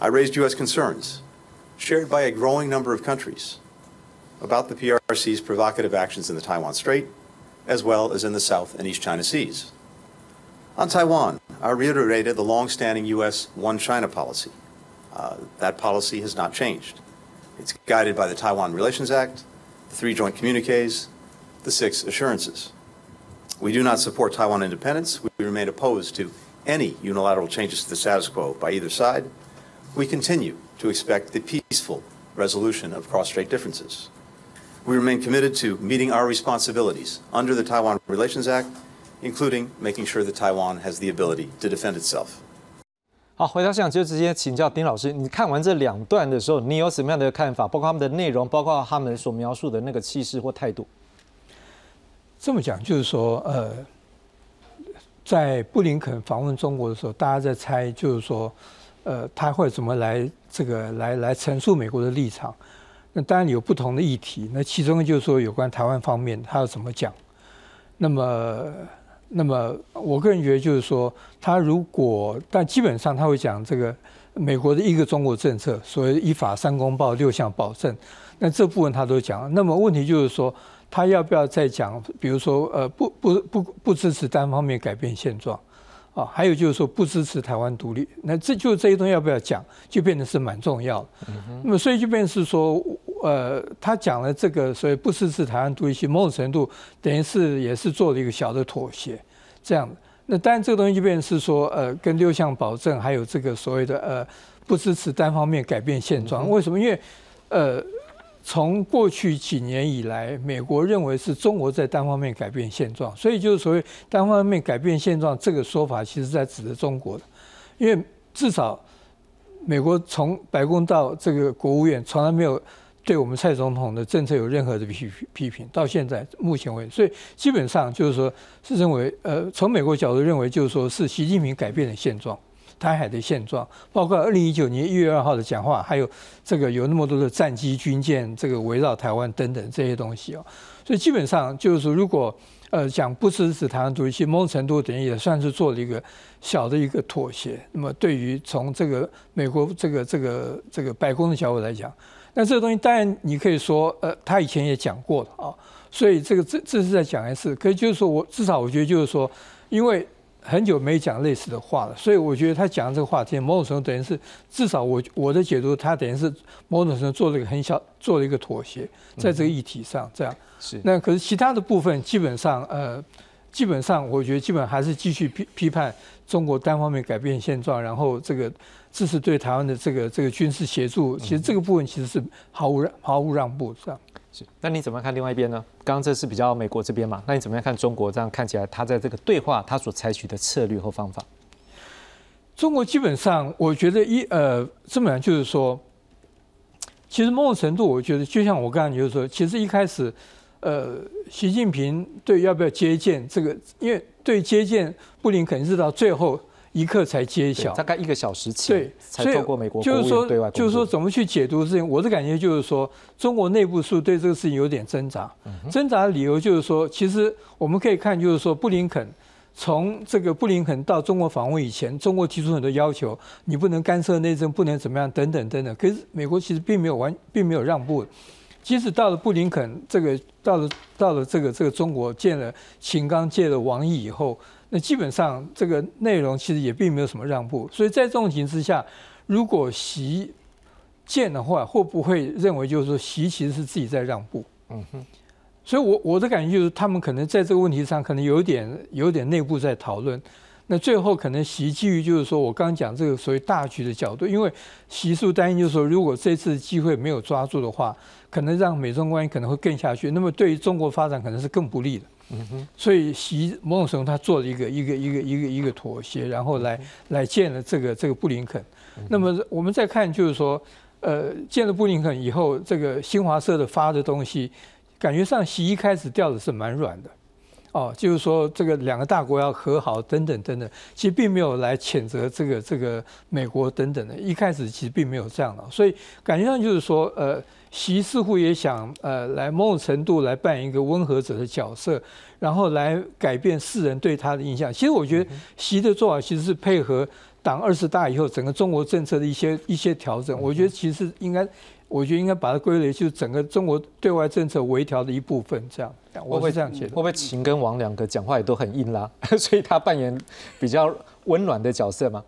Speaker 8: I raised U.S. concerns shared by a growing number of countries about the PRC's provocative actions in the Taiwan Strait, as well as in the South and East China Seas. On Taiwan, I reiterated the long-standing U.S. One China policy. Uh, that policy has not changed. It's guided by the Taiwan Relations Act, the three joint communiques, the six assurances. We do not support Taiwan independence. We remain opposed to any unilateral changes to the status quo by either side. We continue to expect the peaceful resolution of cross-strait differences. We remain committed to meeting our responsibilities under the Taiwan Relations Act including making sure that Taiwan has the ability to defend itself.
Speaker 1: 好，回到现场就直接请教丁老师，你看完这两段的时候，你有什么样的看法？包括他们的内容，包括他们所描述的那个气势或态度。
Speaker 3: 这么讲就是说，呃，在布林肯访问中国的时候，大家在猜，就是说，呃，他会怎么来这个来来陈述美国的立场？那当然有不同的议题，那其中就是说有关台湾方面，他要怎么讲？那么，那么我个人觉得就是说，他如果但基本上他会讲这个美国的一个中国政策，所谓依法三公报六项保证，那这部分他都讲。那么问题就是说。他要不要再讲？比如说，呃，不不不不支持单方面改变现状，啊，还有就是说不支持台湾独立。那这就这些东西要不要讲，就变得是蛮重要的。那么所以就变是说，呃，他讲了这个，所以不支持台湾独立，某种程度等于是也是做了一个小的妥协，这样的。那当然这个东西就变成是说，呃，跟六项保证，还有这个所谓的呃不支持单方面改变现状。为什么？因为，呃。从过去几年以来，美国认为是中国在单方面改变现状，所以就是所谓单方面改变现状这个说法，其实在指的中国的，因为至少美国从白宫到这个国务院，从来没有对我们蔡总统的政策有任何的批批评，到现在目前为止，所以基本上就是说是认为，呃，从美国角度认为，就是说是习近平改变了现状。台海的现状，包括二零一九年一月二号的讲话，还有这个有那么多的战机、军舰，这个围绕台湾等等这些东西哦。所以基本上就是说，如果呃讲不支持台湾独立，其某种程度等于也算是做了一个小的一个妥协。那么对于从这个美国这个这个这个白宫的角度来讲，那这个东西当然你可以说，呃，他以前也讲过了啊。所以这个这这是在讲一次，可以就是说我至少我觉得就是说，因为。很久没讲类似的话了，所以我觉得他讲这个话题，某种程度等于是至少我我的解读，他等于是某种程度做了一个很小，做了一个妥协，在这个议题上这样。
Speaker 1: 是。
Speaker 3: 那可是其他的部分基本上，呃，基本上我觉得基本还是继续批批判中国单方面改变现状，然后这个支持对台湾的这个这个军事协助，其实这个部分其实是毫无让毫无让步这样。
Speaker 1: 是，那你怎么看另外一边呢？刚刚这是比较美国这边嘛？那你怎么样看中国？这样看起来，他在这个对话，他所采取的策略和方法，
Speaker 3: 中国基本上，我觉得一呃，这么讲就是说，其实某种程度，我觉得就像我刚才就是说，其实一开始，呃，习近平对要不要接见这个，因为对接见布林肯是到最后。一刻才揭晓，
Speaker 1: 大概一个小时前，
Speaker 3: 对，
Speaker 1: 才透过美国
Speaker 3: 就是说，
Speaker 1: 对外
Speaker 3: 就是说怎么去解读事情。我的感觉就是说，中国内部是对这个事情有点挣扎。挣扎的理由就是说，其实我们可以看，就是说布林肯从这个布林肯到中国访问以前，中国提出很多要求，你不能干涉内政，不能怎么样，等等等等。可是美国其实并没有完，并没有让步。即使到了布林肯这个到了到了这个这个中国见了秦刚，见了王毅以后。那基本上这个内容其实也并没有什么让步，所以在这种情况之下，如果习见的话，会不会认为就是说习其实是自己在让步？嗯哼，所以我我的感觉就是他们可能在这个问题上可能有点有点内部在讨论。那最后可能习基于就是说我刚刚讲这个所谓大局的角度，因为习素担心就是说如果这次机会没有抓住的话，可能让美中关系可能会更下去，那么对于中国发展可能是更不利的。嗯哼，所以习某种程度他做了一个一个一个一个一个妥协，然后来来见了这个这个布林肯。那么我们再看就是说，呃，见了布林肯以后，这个新华社的发的东西，感觉上习一开始调的是蛮软的，哦，就是说这个两个大国要和好等等等等，其实并没有来谴责这个这个美国等等的，一开始其实并没有这样的，所以感觉上就是说，呃。习似乎也想，呃，来某种程度来扮演一个温和者的角色，然后来改变世人对他的印象。其实我觉得习的做法其实是配合党二十大以后整个中国政策的一些一些调整。我觉得其实应该，我觉得应该把它归类就是整个中国对外政策微调的一部分。这样，我会这样觉得。
Speaker 1: 会不会秦跟王两个讲话也都很硬拉，所以他扮演比较温暖的角色吗？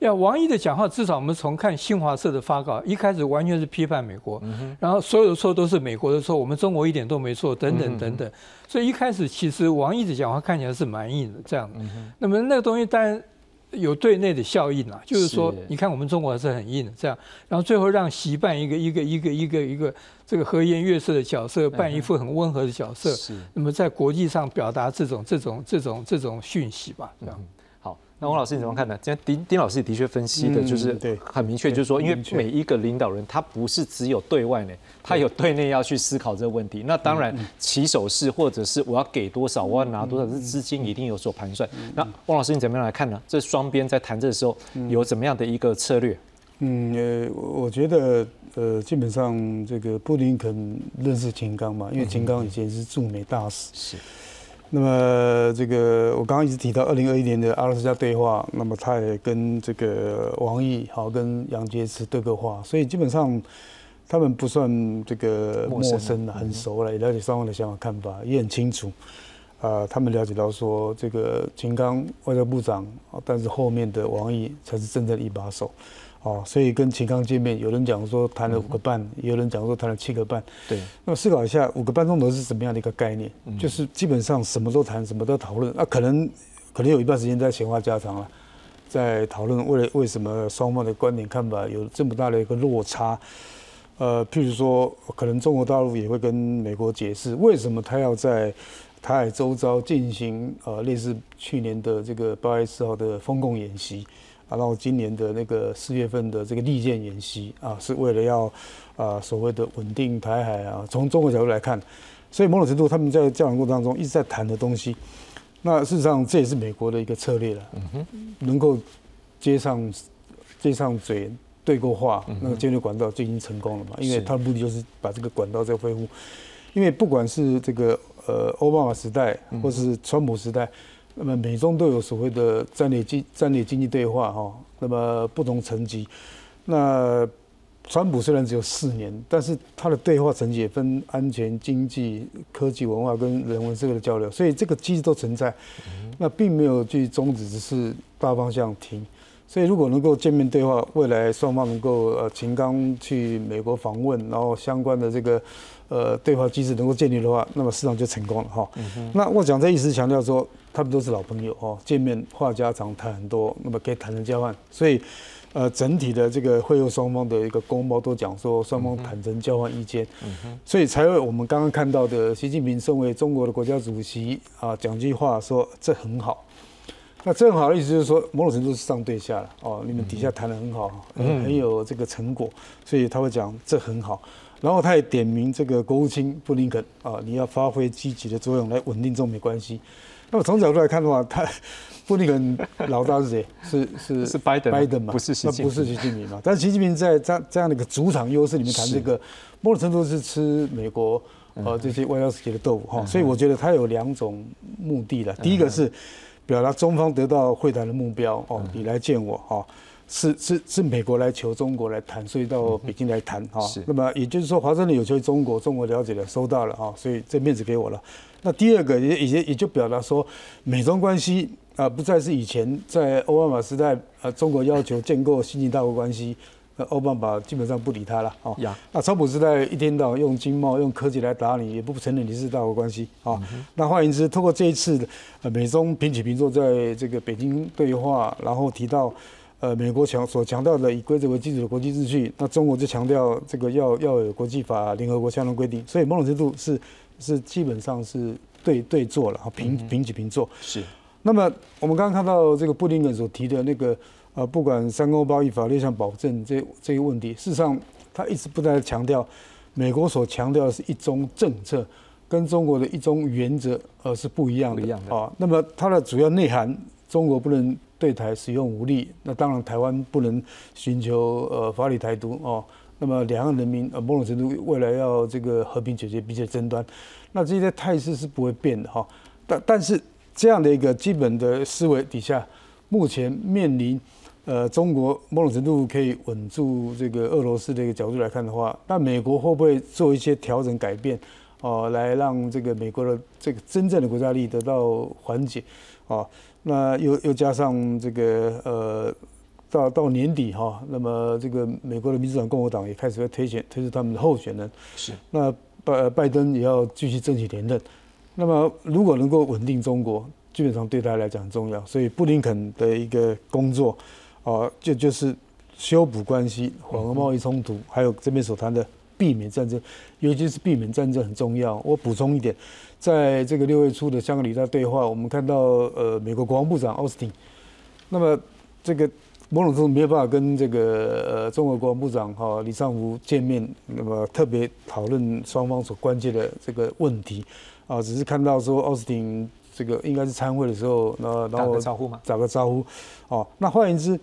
Speaker 3: 要王毅的讲话，至少我们从看新华社的发稿，一开始完全是批判美国，然后所有的错都是美国的错，我们中国一点都没错，等等等等。所以一开始其实王毅的讲话看起来是蛮硬的，这样。那么那个东西当然有对内的效应啊，就是说，你看我们中国还是很硬的这样，然后最后让习扮一个一个一个一个一个这个和颜悦色的角色，扮一副很温和的角色，那么在国际上表达这种这种这种这种讯息吧，这样。
Speaker 1: 那王老师你怎么看呢？今天丁丁老师也的确分析的，就是
Speaker 4: 对
Speaker 1: 很明确，就是说，因为每一个领导人他不是只有对外呢，他有对内要去思考这个问题。那当然，起手式或者是我要给多少，我要拿多少，这资金一定有所盘算。那王老师你怎么样来看呢？这双边在谈这的时候有怎么样的一个策略？
Speaker 4: 嗯，呃，我觉得，呃，基本上这个布林肯认识秦刚嘛，因为秦刚以前是驻美大使。
Speaker 1: 是。
Speaker 4: 那么这个我刚刚一直提到二零二一年的阿拉斯加对话，那么他也跟这个王毅好跟杨洁篪对过话，所以基本上他们不算这个陌生的，很熟了，也了解双方的想法看法，也很清楚。啊，他们了解到说这个秦刚外交部长，但是后面的王毅才是真正的一把手。哦，所以跟秦刚见面，有人讲说谈了五个半，也有人讲说谈了七个半。
Speaker 1: 对，
Speaker 4: 那么思考一下，五个半钟头是什么样的一个概念？就是基本上什么都谈，什么都讨论。那可能可能有一半时间在闲话家常了，在讨论为了为什么双方的观点看法有这么大的一个落差。呃，譬如说，可能中国大陆也会跟美国解释，为什么他要在台海周遭进行呃类似去年的这个八月四号的封控演习。啊，然后今年的那个四月份的这个利剑演习啊，是为了要啊所谓的稳定台海啊。从中国角度来看，所以某种程度他们在交往过程当中一直在谈的东西，那事实上这也是美国的一个策略了。嗯哼，能够接上接上嘴对过话，那个接流管道就已经成功了嘛。因为他的目的就是把这个管道再恢复。因为不管是这个呃奥巴马时代，或是川普时代。那么美中都有所谓的战略经战略经济对话哈，那么不同层级。那川普虽然只有四年，但是他的对话层级也分安全、经济、科技、文化跟人文社会的交流，所以这个机制都存在。那并没有去终止，只是大方向停。所以如果能够见面对话，未来双方能够呃秦刚去美国访问，然后相关的这个。呃，对话机制能够建立的话，那么市场就成功了哈。那我讲这意思强调说，他们都是老朋友哦，见面话家常，谈很多，那么可以坦诚交换。所以，呃，整体的这个会后双方的一个公报都讲说，双方坦诚交换意见，所以才会我们刚刚看到的习近平身为中国的国家主席啊，讲句话说这很好。那这很好的意思就是说，某种程度是上对下了哦，你们底下谈的很好，很有这个成果，所以他会讲这很好。然后他也点名这个国务卿布林肯啊，你要发挥积极的作用来稳定中美关系。那么从角度来看的话，他 布林肯老大是谁？是是
Speaker 1: 是拜登，
Speaker 4: 拜登嘛？
Speaker 1: 不是习近
Speaker 4: 平，不是习近平嘛？但是习近平在这这样的一个主场优势里面谈这个，某种程度是吃美国呃这些外交世界的豆腐哈。所以我觉得他有两种目的了。第一个是表达中方得到会谈的目标哦，你来见我哈。是是是美国来求中国来谈，所以到北京来谈哈。那么也就是说，华盛顿有求于中国，中国了解了，收到了哈，所以这面子给我了。那第二个也也也就表达说，美中关系啊，不再是以前在奥巴马时代啊，中国要求建构新型大国关系，那奥巴马基本上不理他了啊。那川普时代一天到晚用经贸、用科技来打你，也不承认你是大国关系啊。那换言之，通过这一次的美中平起平坐，在这个北京对话，然后提到。呃，美国强所强调的以规则为基础的国际秩序，那中国就强调这个要要有国际法、联合国相关规定，所以某种程度是是基本上是对对坐了，平平起平坐。
Speaker 1: 是。
Speaker 4: 那么我们刚刚看到这个布林肯所提的那个呃，不管三公包、一法律上保证这这个问题，事实上他一直不断强调，美国所强调的是一中政策，跟中国的一中原则呃是不一样的。
Speaker 1: 一样的啊。
Speaker 4: 那么它的主要内涵，中国不能。对台使用武力，那当然台湾不能寻求呃法理台独哦。那么两岸人民呃某种程度未来要这个和平解决彼此争端，那这些态势是不会变的哈。但但是这样的一个基本的思维底下，目前面临呃中国某种程度可以稳住这个俄罗斯的一个角度来看的话，那美国会不会做一些调整改变哦，来让这个美国的这个真正的国家利益得到缓解啊？那又又加上这个呃，到到年底哈，那么这个美国的民主党、共和党也开始要推选推出他们的候选人。
Speaker 1: 是。
Speaker 4: 那拜拜登也要继续争取连任。那么如果能够稳定中国，基本上对他来讲很重要。所以布林肯的一个工作，啊，就就是修补关系、缓和贸易冲突，还有这边所谈的避免战争，尤其是避免战争很重要。我补充一点。在这个六月初的香格里拉对话，我们看到，呃，美国国防部长奥斯汀，那么这个某种程度没有办法跟这个呃中国国防部长哈李尚福见面，那么特别讨论双方所关切的这个问题啊，只是看到说奥斯汀这个应该是参会的时候，那然
Speaker 1: 打
Speaker 4: 后
Speaker 1: 个招呼嘛。
Speaker 4: 打个招呼，哦，那换言之，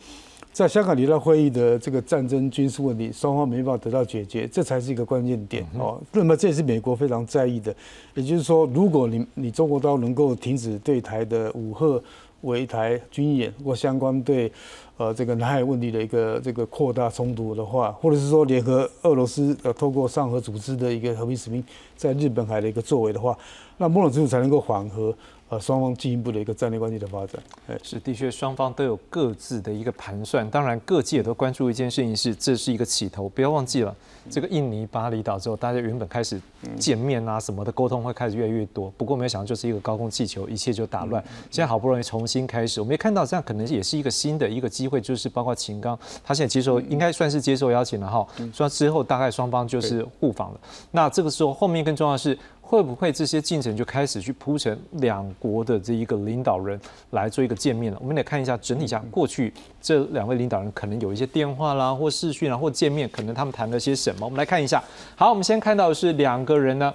Speaker 4: 在香港离岛会议的这个战争军事问题，双方没办法得到解决，这才是一个关键点哦。那么这也是美国非常在意的，也就是说，如果你你中国刀能够停止对台的武赫围台军演或相关对呃这个南海问题的一个这个扩大冲突的话，或者是说联合俄罗斯呃透过上合组织的一个和平使命在日本海的一个作为的话，那某种程度才能够缓和呃双方进一步的一个战略关系的发展。哎，
Speaker 1: 是，的确，双方都有各自的一个盘算。当然，各界也都关注一件事情是，这是一个起头。不要忘记了，这个印尼巴厘岛之后，大家原本开始见面啊什么的沟通会开始越来越多。不过没有想到，就是一个高空气球，一切就打乱。现在好不容易重新开始，我们也看到这样可能也是一个新的一个机会，就是包括秦刚，他现在接受应该算是接受邀请了哈。说之后大概双方就是互访了。那这个时候后面更重要的是。会不会这些进程就开始去铺成两国的这一个领导人来做一个见面了？我们得看一下整体下过去这两位领导人可能有一些电话啦，或视讯啊，或见面，可能他们谈了些什么？我们来看一下。好，我们先看到的是两个人呢，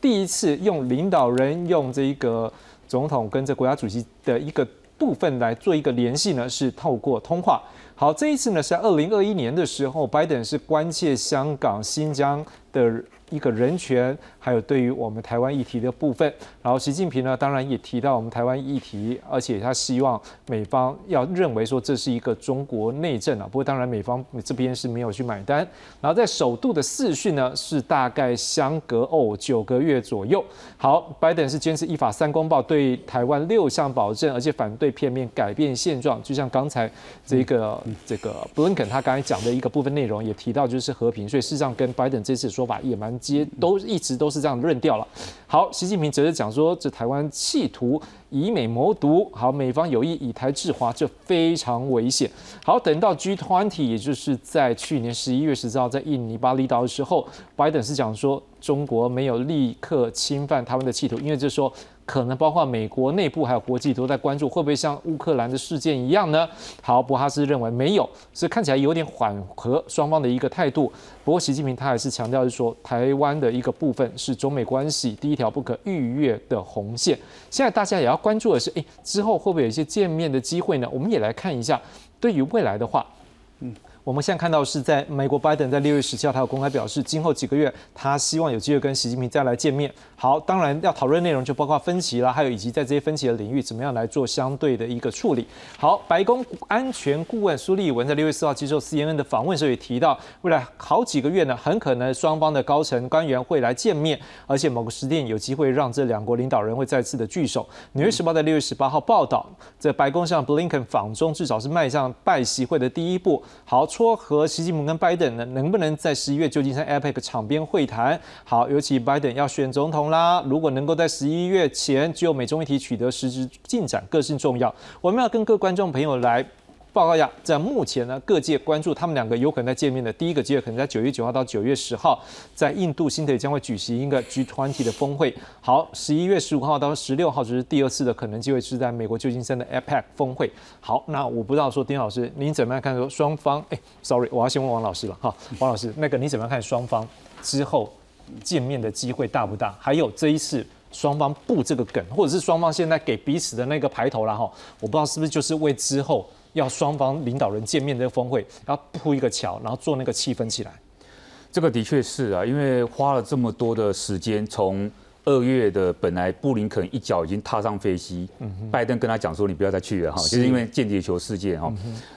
Speaker 1: 第一次用领导人用这一个总统跟这国家主席的一个部分来做一个联系呢，是透过通话。好，这一次呢是在二零二一年的时候，拜登是关切香港、新疆的。一个人权，还有对于我们台湾议题的部分，然后习近平呢，当然也提到我们台湾议题，而且他希望美方要认为说这是一个中国内政啊。不过当然美方这边是没有去买单。然后在首度的视讯呢，是大概相隔哦九个月左右。好，拜登是坚持依法三公报，对台湾六项保证，而且反对片面改变现状。就像刚才这个这个布林肯他刚才讲的一个部分内容，也提到就是和平，所以事实上跟拜登这次说法也蛮。接都一直都是是这样论调了。好，习近平则是讲说，这台湾企图以美谋独，好，美方有意以台制华，这非常危险。好，等到 G20，也就是在去年十一月十四号在印尼巴厘岛的时候，拜登是讲说，中国没有立刻侵犯他们的企图，因为就是说。可能包括美国内部还有国际都在关注，会不会像乌克兰的事件一样呢？好，博哈斯认为没有，所以看起来有点缓和双方的一个态度。不过习近平他还是强调是说，台湾的一个部分是中美关系第一条不可逾越的红线。现在大家也要关注的是，诶，之后会不会有一些见面的机会呢？我们也来看一下，对于未来的话，嗯。我们现在看到是在美国，拜登在六月十七号，他有公开表示，今后几个月他希望有机会跟习近平再来见面。好，当然要讨论内容就包括分歧啦，还有以及在这些分歧的领域怎么样来做相对的一个处理。好，白宫安全顾问苏利文在六月四号接受 CNN 的访问时候也提到，未来好几个月呢，很可能双方的高层官员会来见面，而且某个时点有机会让这两国领导人会再次的聚首。纽约时报在六月十八号报道，在白宫向布林肯访中，至少是迈向拜习会的第一步。好。撮合习近平跟拜登呢，能不能在十一月旧金山 APEC 场边会谈？好，尤其拜登要选总统啦，如果能够在十一月前就美中议题取得实质进展，更是重要。我们要跟各观众朋友来。报告一下，在目前呢，各界关注他们两个有可能在见面的第一个机会，可能在九月九号到九月十号，在印度新德里将会举行一个 G20 的峰会。好，十一月十五号到十六号就是第二次的可能机会，是在美国旧金山的 APEC 峰会。好，那我不知道说丁老师您怎么样看说双方？哎，sorry，我要先问王老师了哈，王老师，那个你怎么样看双方之后见面的机会大不大？还有这一次双方布这个梗，或者是双方现在给彼此的那个牌头了哈？我不知道是不是就是为之后。要双方领导人见面的峰会，要铺一个桥，然后做那个气氛起来。
Speaker 7: 这个的确是啊，因为花了这么多的时间，从二月的本来布林肯一脚已经踏上飞机，拜登跟他讲说你不要再去了哈，就是因为间谍球事件哈。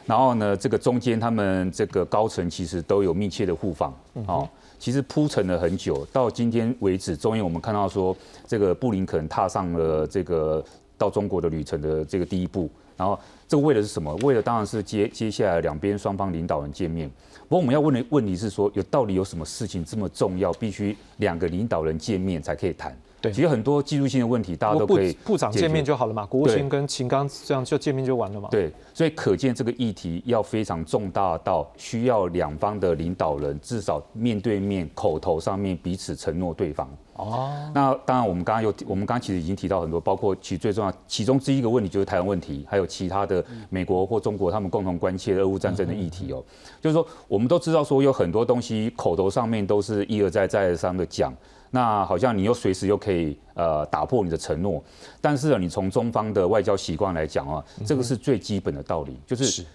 Speaker 7: 然后呢，这个中间他们这个高层其实都有密切的互访，哦，其实铺陈了很久，到今天为止，终于我们看到说这个布林肯踏上了这个到中国的旅程的这个第一步，然后。这个为的是什么？为了当然是接接下来两边双方领导人见面。不过我们要问的问题是说，有到底有什么事情这么重要，必须两个领导人见面才可以谈？
Speaker 1: 对，
Speaker 7: 其实很多技术性的问题，大家都可以
Speaker 1: 部长见面就好了嘛，国务卿跟秦刚这样就见面就完了嘛。
Speaker 7: 对，所以可见这个议题要非常重大到需要两方的领导人至少面对面口头上面彼此承诺对方。哦，那当然，我们刚刚有，我们刚刚其实已经提到很多，包括其最重要其中之一个问题就是台湾问题，还有其他的的美国或中国他们共同关切的俄乌战争的议题哦。就是说，我们都知道说有很多东西口头上面都是一而再再而三的讲，那好像你又随时又可以呃打破你的承诺，但是你从中方的外交习惯来讲啊，这个是最基本的道理，就是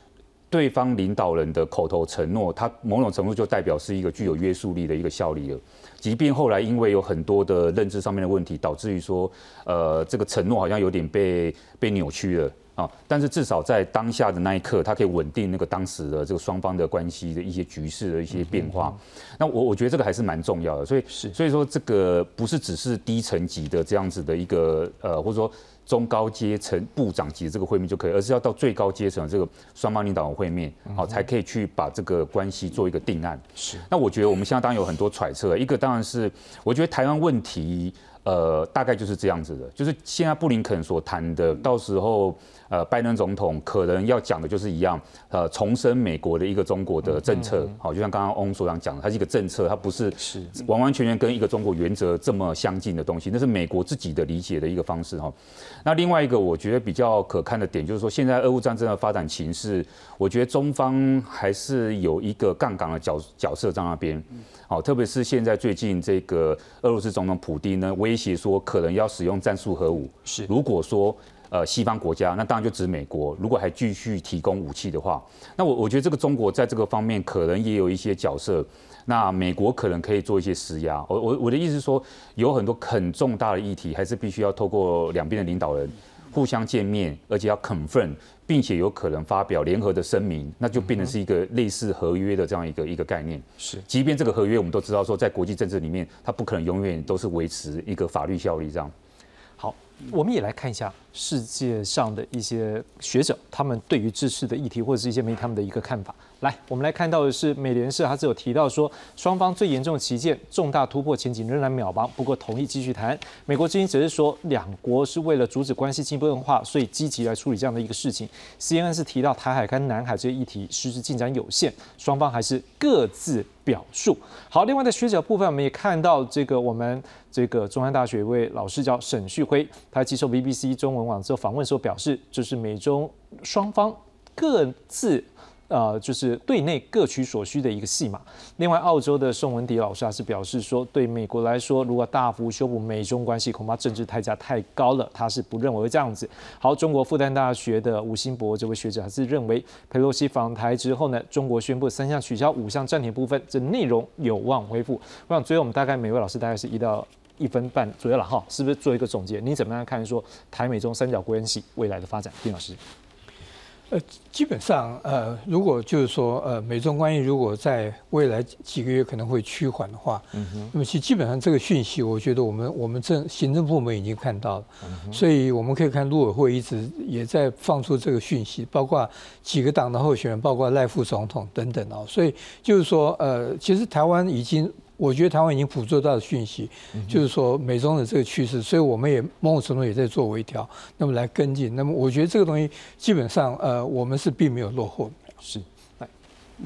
Speaker 7: 对方领导人的口头承诺，它某种程度就代表是一个具有约束力的一个效力了。即便后来因为有很多的认知上面的问题，导致于说，呃，这个承诺好像有点被被扭曲了啊。但是至少在当下的那一刻，它可以稳定那个当时的这个双方的关系的一些局势的一些变化。那我我觉得这个还是蛮重要的。所以是所以说这个不是只是低层级的这样子的一个呃，或者说。中高阶层部长级的这个会面就可以，而是要到最高阶层的这个双方领导人会面，好才可以去把这个关系做一个定案。是。那我觉得我们现在当然有很多揣测，一个当然是我觉得台湾问题，呃，大概就是这样子的，就是现在布林肯所谈的，到时候。呃，拜登总统可能要讲的就是一样，呃，重申美国的一个中国的政策，好，就像刚刚翁所长讲的，它是一个政策，它不是是完完全全跟一个中国原则这么相近的东西，那是美国自己的理解的一个方式哈。那另外一个我觉得比较可看的点就是说，现在俄乌战争的发展情势，我觉得中方还是有一个杠杆的角角色在那边，好，特别是现在最近这个俄罗斯总统普京呢威胁说可能要使用战术核武，是如果说。呃，西方国家，那当然就指美国。如果还继续提供武器的话，那我我觉得这个中国在这个方面可能也有一些角色。那美国可能可以做一些施压。我我我的意思是说，有很多很重大的议题，还是必须要透过两边的领导人互相见面，而且要 confirm，并且有可能发表联合的声明，那就变成是一个类似合约的这样一个一个概念。是，即便这个合约我们都知道说，在国际政治里面，它不可能永远都是维持一个法律效力这样。
Speaker 1: 好，我们也来看一下。世界上的一些学者，他们对于这次的议题或者是一些媒体他们的一个看法。来，我们来看到的是美联社，它是有提到说，双方最严重的旗舰重大突破前景仍然渺茫，不过同意继续谈。美国之音则是说，两国是为了阻止关系进一步恶化，所以积极来处理这样的一个事情。CNN 是提到台海跟南海这些议题实质进展有限，双方还是各自表述。好，另外在学者部分，我们也看到这个我们这个中山大学一位老师叫沈旭辉，他接受 BBC 中文。网之后访问时候表示，就是美中双方各自呃，就是对内各取所需的一个戏码。另外，澳洲的宋文迪老师还是表示说，对美国来说，如果大幅修补美中关系，恐怕政治代价太高了，他是不认为这样子。好，中国复旦大学的吴新博这位学者还是认为，佩洛西访台之后呢，中国宣布三项取消，五项暂停部分，这内容有望恢复。我想，最后我们大概每位老师大概是一到。一分半左右了哈，是不是做一个总结？你怎么样看说台美中三角关系未来的发展？丁老师，
Speaker 3: 呃，基本上呃，如果就是说呃，美中关系如果在未来几个月可能会趋缓的话，嗯哼，那么其基本上这个讯息，我觉得我们我们政行政部门已经看到了，所以我们可以看陆委会一直也在放出这个讯息，包括几个党的候选人，包括赖副总统等等哦，所以就是说呃，其实台湾已经。我觉得台湾已经捕捉到的讯息，就是说美中的这个趋势，所以我们也某种程度也在做微调，那么来跟进。那么我觉得这个东西基本上，呃，我们是并没有落后。
Speaker 1: 是，来，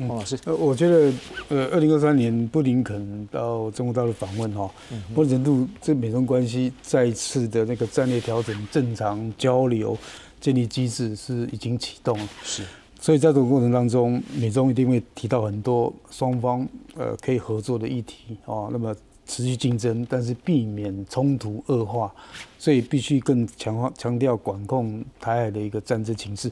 Speaker 1: 王老师，
Speaker 4: 呃，我觉得，呃，二零二三年布林肯到中国大陆访问哈，某种程度这美中关系再一次的那个战略调整、正常交流、建立机制是已经启动了。是。所以在这个过程当中，美中一定会提到很多双方呃可以合作的议题啊，那么持续竞争，但是避免冲突恶化，所以必须更强化强调管控台海的一个战争情势。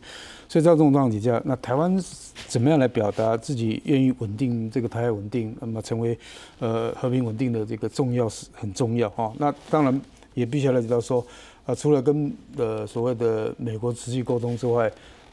Speaker 4: 所以在这种状况底下，那台湾怎么样来表达自己愿意稳定这个台海稳定，那么成为呃和平稳定的这个重要是很重要啊。那当然也必须要了解到说啊，除了跟呃所谓的美国持续沟通之外。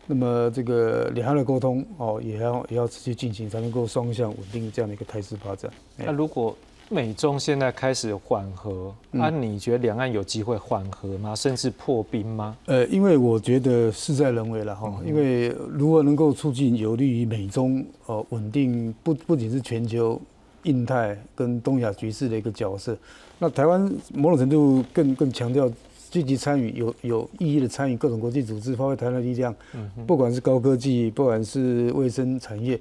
Speaker 4: 那么这个两岸的沟通哦，也要也要持续进行，才能够双向稳定这样的一个态势发展。
Speaker 1: 那如果美中现在开始缓和，那你觉得两岸有机会缓和吗？甚至破冰吗？
Speaker 4: 呃，因为我觉得事在人为了哈，因为如果能够促进有利于美中呃稳定，不不仅是全球、印太跟东亚局势的一个角色，那台湾某种程度更更强调。积极参与有有意义的参与各种国际组织，发挥台湾的力量。嗯，不管是高科技，不管是卫生产业，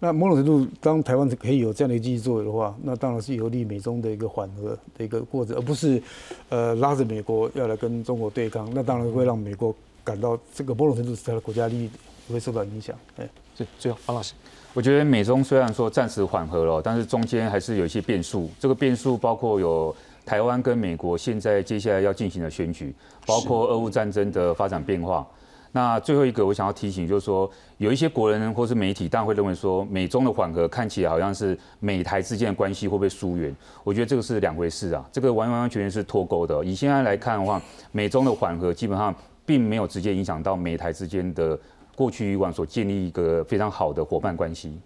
Speaker 4: 那某种程度，当台湾可以有这样的积极作为的话，那当然是有利美中的一个缓和的一个过程，而不是呃拉着美国要来跟中国对抗。那当然会让美国感到这个某种程度是他的国家利益会受到影响。哎，
Speaker 1: 最最后方老师，
Speaker 7: 我觉得美中虽然说暂时缓和了，但是中间还是有一些变数。这个变数包括有台湾跟美国现在接下来要进行的选举，包括俄乌战争的发展变化。那最后一个我想要提醒，就是说有一些国人或是媒体，当然会认为说美中的缓和看起来好像是美台之间的关系会不会疏远？我觉得这个是两回事啊，这个完完完全全是脱钩的。以现在来看的话，美中的缓和基本上并没有直接影响到美台之间的过去以往所建立一个非常好的伙伴关系。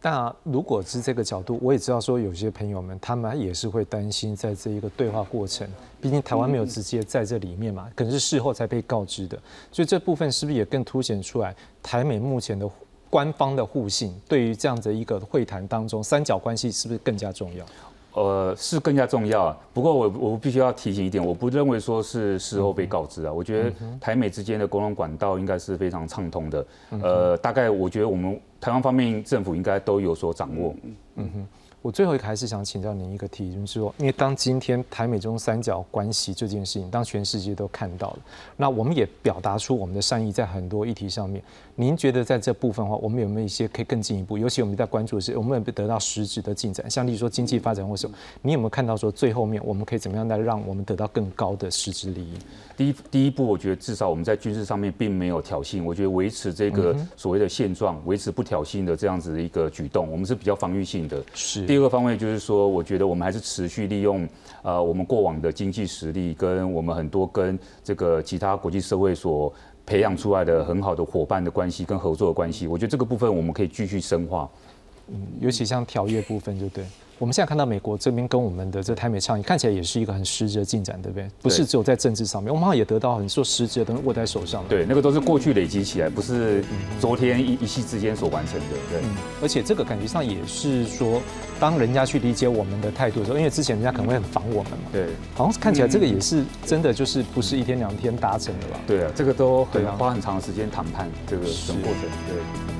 Speaker 1: 那如果是这个角度，我也知道说有些朋友们他们也是会担心，在这一个对话过程，毕竟台湾没有直接在这里面嘛，可能是事后才被告知的，所以这部分是不是也更凸显出来台美目前的官方的互信，对于这样的一个会谈当中，三角关系是不是更加重要？
Speaker 7: 呃，是更加重要。不过我我必须要提醒一点，我不认为说是事后被告知啊。我觉得台美之间的沟通管道应该是非常畅通的。呃，大概我觉得我们台湾方面政府应该都有所掌握。嗯
Speaker 1: 哼。我最后一个还是想请教您一个题，就是说，因为当今天台美中三角关系这件事情，当全世界都看到了，那我们也表达出我们的善意，在很多议题上面，您觉得在这部分的话，我们有没有一些可以更进一步？尤其我们在关注的是，我们有没有得到实质的进展？像例如说经济发展或什么，你有没有看到说最后面我们可以怎么样来让我们得到更高的实质利益？
Speaker 7: 第一，第一步，我觉得至少我们在军事上面并没有挑衅，我觉得维持这个所谓的现状，维持不挑衅的这样子的一个举动，我们是比较防御性的。
Speaker 1: 是。
Speaker 7: 第二个方位就是。说，我觉得我们还是持续利用呃我们过往的经济实力，跟我们很多跟这个其他国际社会所培养出来的很好的伙伴的关系跟合作的关系。我觉得这个部分我们可以继续深化。
Speaker 1: 嗯，尤其像条约部分，就对。我们现在看到美国这边跟我们的这台美倡议看起来也是一个很实质的进展，对不对？不是只有在政治上面，我们好像也得到很多实质的东西握在手上。
Speaker 7: 对，那个都是过去累积起来，不是昨天一一夕之间所完成的。对，
Speaker 1: 而且这个感觉上也是说，当人家去理解我们的态度的时候，因为之前人家可能会很防我们嘛。
Speaker 7: 对，
Speaker 1: 好像是看起来这个也是真的，就是不是一天两天达成的吧？
Speaker 7: 对啊，这个都很花很长时间谈判这个整个过程。对。